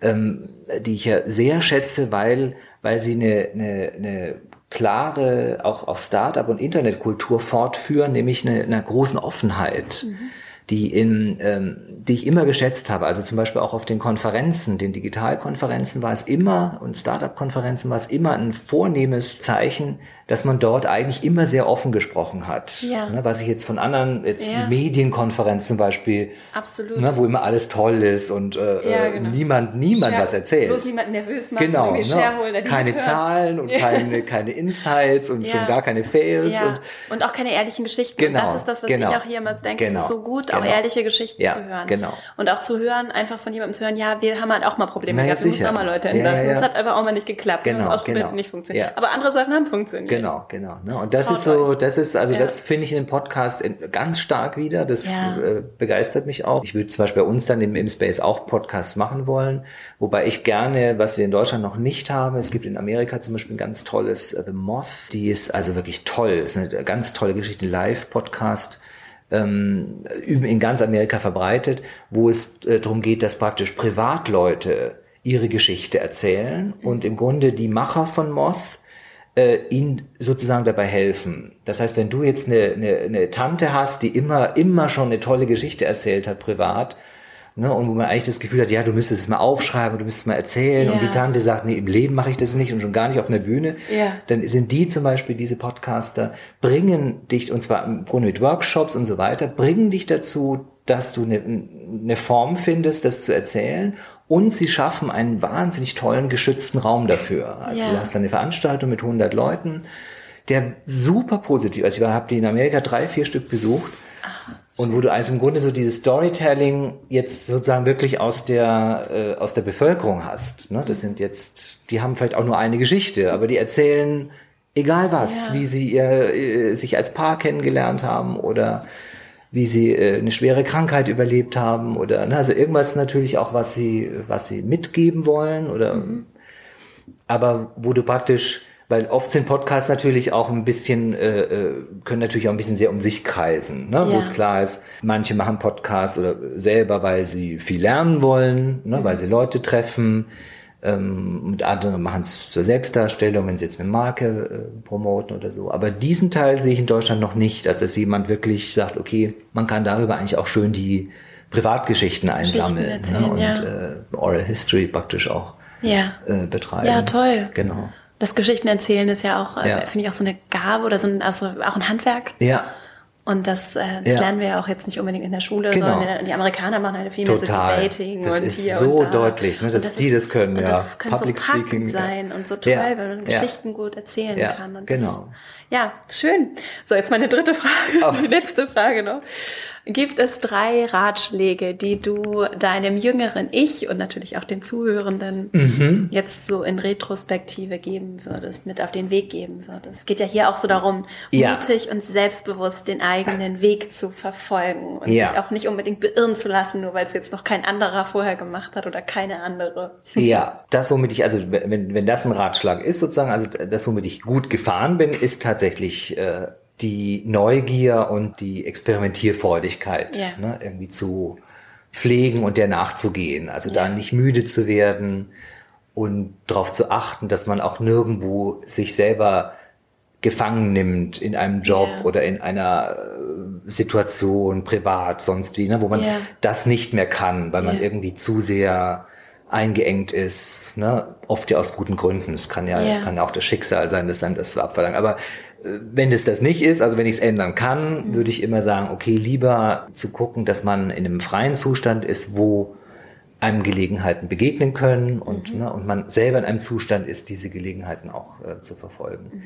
ähm, die ich ja sehr schätze, weil, weil sie eine, eine, eine klare, auch, auch Startup- und Internetkultur fortführen, nämlich eine, eine großen Offenheit. Mhm die in, ähm, die ich immer geschätzt habe. Also zum Beispiel auch auf den Konferenzen, den Digitalkonferenzen war es immer und Startup-Konferenzen war es immer ein vornehmes Zeichen, dass man dort eigentlich immer sehr offen gesprochen hat. Ja. Ne, was ich jetzt von anderen jetzt ja. Medienkonferenzen zum Beispiel, Absolut. Ne, wo immer alles toll ist und äh, ja, genau. niemand niemand Share, was erzählt. Bloß niemand nervös machen, genau, ne? keine Zahlen und keine keine Insights und schon gar keine Fails und, und auch keine ehrlichen Geschichten. Genau, das ist das, was genau, ich auch hier immer denke. Genau, ist so gut auch genau. ehrliche Geschichten Ja, zu hören. genau. Und auch zu hören, einfach von jemandem zu hören, ja, wir haben halt auch mal Probleme Naja, gehabt, wir mussten auch mal Leute entlassen. ja. Das hat einfach auch mal nicht geklappt. Genau, ausprobiert genau. nicht funktioniert. Aber andere Sachen haben funktioniert. Genau, genau. Ne? Und das Traut ist so, das ist, also das finde ich in dem Podcast ganz stark wieder. Das äh, begeistert mich auch. Ich würde zum Beispiel bei uns dann im, im Space auch Podcasts machen wollen, wobei ich gerne, was wir in Deutschland noch nicht haben, es gibt in Amerika zum Beispiel ein ganz tolles äh, The Moth, die ist also wirklich toll, ist eine ganz tolle Geschichte, Live-Podcast ähm, in ganz Amerika verbreitet, wo es äh, darum geht, dass praktisch Privatleute ihre Geschichte erzählen und im Grunde die Macher von Moth äh, ihnen sozusagen dabei helfen. Das heißt, wenn du jetzt eine, eine, eine Tante hast, die immer, immer schon eine tolle Geschichte erzählt hat, privat, ne, und wo man eigentlich das Gefühl hat, ja, du müsstest es mal aufschreiben, du müsstest es mal erzählen, Ja. und die Tante sagt, nee, im Leben mache ich das nicht und schon gar nicht auf einer Bühne, Ja. dann sind die zum Beispiel, diese Podcaster, bringen dich, und zwar im Grunde mit Workshops und so weiter, bringen dich dazu, dass du eine, eine Form findest, das zu erzählen. Und sie schaffen einen wahnsinnig tollen, geschützten Raum dafür. Also Ja. du hast dann eine Veranstaltung mit 100 Leuten, der super positiv, also ich habe die in Amerika drei, vier Stück besucht. Und wo du also im Grunde so dieses Storytelling jetzt sozusagen wirklich aus der, äh, aus der Bevölkerung hast. Ne? Das sind jetzt, die haben vielleicht auch nur eine Geschichte, aber die erzählen egal was, Ja. wie sie ihr, äh, sich als Paar kennengelernt haben oder wie sie äh, eine schwere Krankheit überlebt haben oder ne, also irgendwas natürlich auch, was sie, was sie mitgeben wollen oder aber wo du praktisch, weil oft sind Podcasts natürlich auch ein bisschen, äh, äh, können natürlich auch ein bisschen sehr um sich kreisen, ne? wo Ja. es klar ist, manche machen Podcasts oder selber, weil sie viel lernen wollen, ne? weil sie Leute treffen, ähm, und andere machen es zur Selbstdarstellung, wenn sie jetzt eine Marke äh, promoten oder so. Aber diesen Teil sehe ich in Deutschland noch nicht, dass jemand wirklich sagt, okay, man kann darüber eigentlich auch schön die Privatgeschichten einsammeln erzählen, ne? und ja. äh, Oral History praktisch auch Ja. äh, betreiben. Ja, toll. Genau. Das Geschichten erzählen ist ja auch, äh, Ja. finde ich, auch so eine Gabe oder so ein, also auch ein Handwerk. Ja, Und das, äh, das Ja. lernen wir ja auch jetzt nicht unbedingt in der Schule, Genau. sondern die Amerikaner machen halt viel mehr Total. so Debating Das und ist hier so und da. deutlich, ne, dass die das können, ja. Das kann Public so Speaking, sein und so toll, Ja. wenn man. Geschichten gut erzählen kann. Und genau. Das, ja, schön. So, jetzt meine dritte Frage, Oh. die letzte Frage noch. Gibt es drei Ratschläge, die du deinem jüngeren Ich und natürlich auch den Zuhörenden Mhm. jetzt so in Retrospektive geben würdest, mit auf den Weg geben würdest? Es geht ja hier auch so darum, Ja. mutig und selbstbewusst den eigenen Weg zu verfolgen und Ja. sich auch nicht unbedingt beirren zu lassen, nur weil es jetzt noch kein anderer vorher gemacht hat oder keine andere. Ja, das, womit ich, also wenn, wenn das ein Ratschlag ist, sozusagen, also das, womit ich gut gefahren bin, ist tatsächlich äh, die Neugier und die Experimentierfreudigkeit Ja. ne, irgendwie zu pflegen und der nachzugehen. Also da Ja. nicht müde zu werden und darauf zu achten, dass man auch nirgendwo sich selber gefangen nimmt in einem Job Ja. oder in einer äh, Situation, privat, sonst wie, ne, wo man das nicht mehr kann, weil man irgendwie zu sehr eingeengt ist, ne? oft ja aus guten Gründen. Es kann ja, Ja. kann ja auch das Schicksal sein, das einem das abverlangt. Aber wenn es das nicht ist, also wenn ich es ändern kann, Mhm. würde ich immer sagen, okay, lieber zu gucken, dass man in einem freien Zustand ist, wo einem Gelegenheiten begegnen können und, Mhm. ne, und man selber in einem Zustand ist, diese Gelegenheiten auch äh, zu verfolgen. Mhm.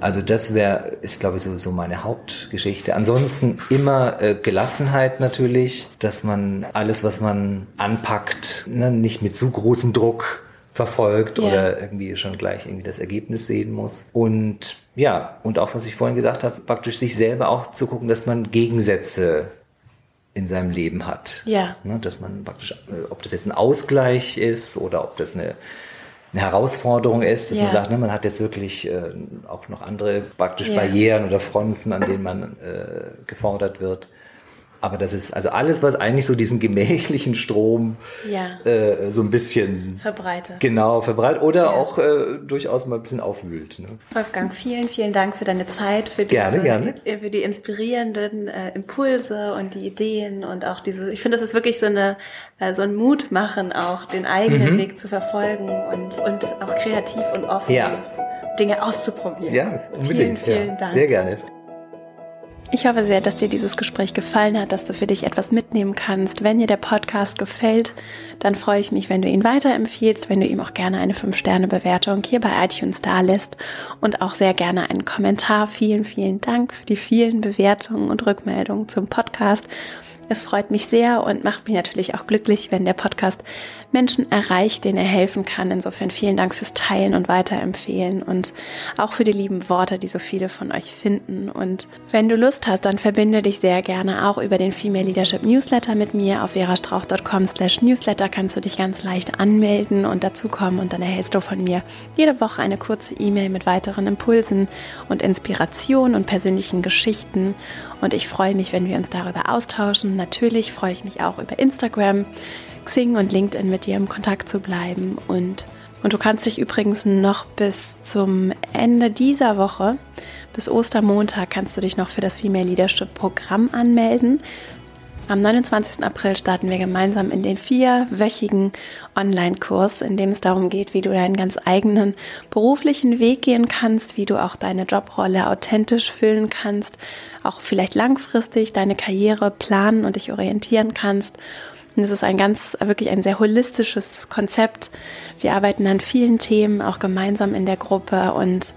Also das wäre, ist glaube ich so, meine Hauptgeschichte. Ansonsten immer äh, Gelassenheit natürlich, dass man alles, was man anpackt, ne, nicht mit zu großem Druck verfolgt Ja. oder irgendwie schon gleich irgendwie das Ergebnis sehen muss. Und ja, und auch was ich vorhin gesagt habe, praktisch sich selber auch zu gucken, dass man Gegensätze in seinem Leben hat. Ja. Ne, dass man praktisch, äh, ob das jetzt ein Ausgleich ist oder ob das eine, eine Herausforderung ist, dass Ja. man sagt, ne, man hat jetzt wirklich äh, auch noch andere praktisch Ja. Barrieren oder Fronten, an denen man äh, gefordert wird. Aber das ist also alles, was eigentlich so diesen gemächlichen Strom Ja. äh, so ein bisschen Verbreitet. genau verbreitet oder Ja. auch äh, durchaus mal ein bisschen aufwühlt. Ne? Wolfgang, vielen, vielen Dank für deine Zeit, für, diese, Gerne, gerne. für die inspirierenden äh, Impulse und die Ideen und auch diese, ich finde, das ist wirklich so eine, äh, so ein Mutmachen auch, den eigenen Weg zu verfolgen und, und auch kreativ und offen Mhm. Ja. Dinge auszuprobieren. Ja, unbedingt. Vielen, vielen ja. Dank. Sehr gerne. Ich hoffe sehr, dass dir dieses Gespräch gefallen hat, dass du für dich etwas mitnehmen kannst. Wenn dir der Podcast gefällt, dann freue ich mich, wenn du ihn weiterempfiehlst, wenn du ihm auch gerne eine 5-Sterne-Bewertung hier bei iTunes da lässt und auch sehr gerne einen Kommentar. Vielen, vielen Dank für die vielen Bewertungen und Rückmeldungen zum Podcast. Es freut mich sehr und macht mich natürlich auch glücklich, wenn der Podcast Menschen erreicht, denen er helfen kann. Insofern vielen Dank fürs Teilen und Weiterempfehlen und auch für die lieben Worte, die so viele von euch finden. Und wenn du Lust hast, dann verbinde dich sehr gerne auch über den Female Leadership Newsletter mit mir. Auf verastrauch.com slash newsletter kannst du dich ganz leicht anmelden und dazukommen und dann erhältst du von mir jede Woche eine kurze E-Mail mit weiteren Impulsen und Inspirationen und persönlichen Geschichten. Und ich freue mich, wenn wir uns darüber austauschen. Natürlich freue ich mich auch über Instagram, Xing und LinkedIn mit dir im Kontakt zu bleiben. Und, und du kannst dich übrigens noch bis zum Ende dieser Woche, bis Ostermontag, kannst du dich noch für das Female Leadership Programm anmelden. Am 29. April starten wir gemeinsam in den vierwöchigen Online-Kurs, in dem es darum geht, wie du deinen ganz eigenen beruflichen Weg gehen kannst, wie du auch deine Jobrolle authentisch füllen kannst, auch vielleicht langfristig deine Karriere planen und dich orientieren kannst. Es ist ein ganz, wirklich ein sehr holistisches Konzept. Wir arbeiten an vielen Themen, auch gemeinsam in der Gruppe und,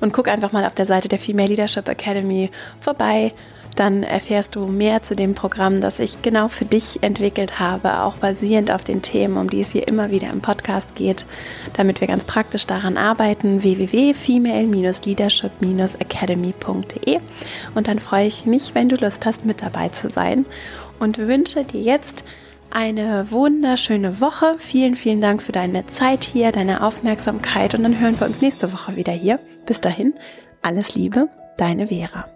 und guck einfach mal auf der Seite der Female Leadership Academy vorbei dann erfährst du mehr zu dem Programm, das ich genau für dich entwickelt habe, auch basierend auf den Themen, um die es hier immer wieder im Podcast geht, damit wir ganz praktisch daran arbeiten. www.female-leadership-academy.de und dann freue ich mich, wenn du Lust hast, mit dabei zu sein und wünsche dir jetzt eine wunderschöne Woche. Vielen, vielen Dank für deine Zeit hier, deine Aufmerksamkeit und dann hören wir uns nächste Woche wieder hier. Bis dahin, alles Liebe, deine Vera.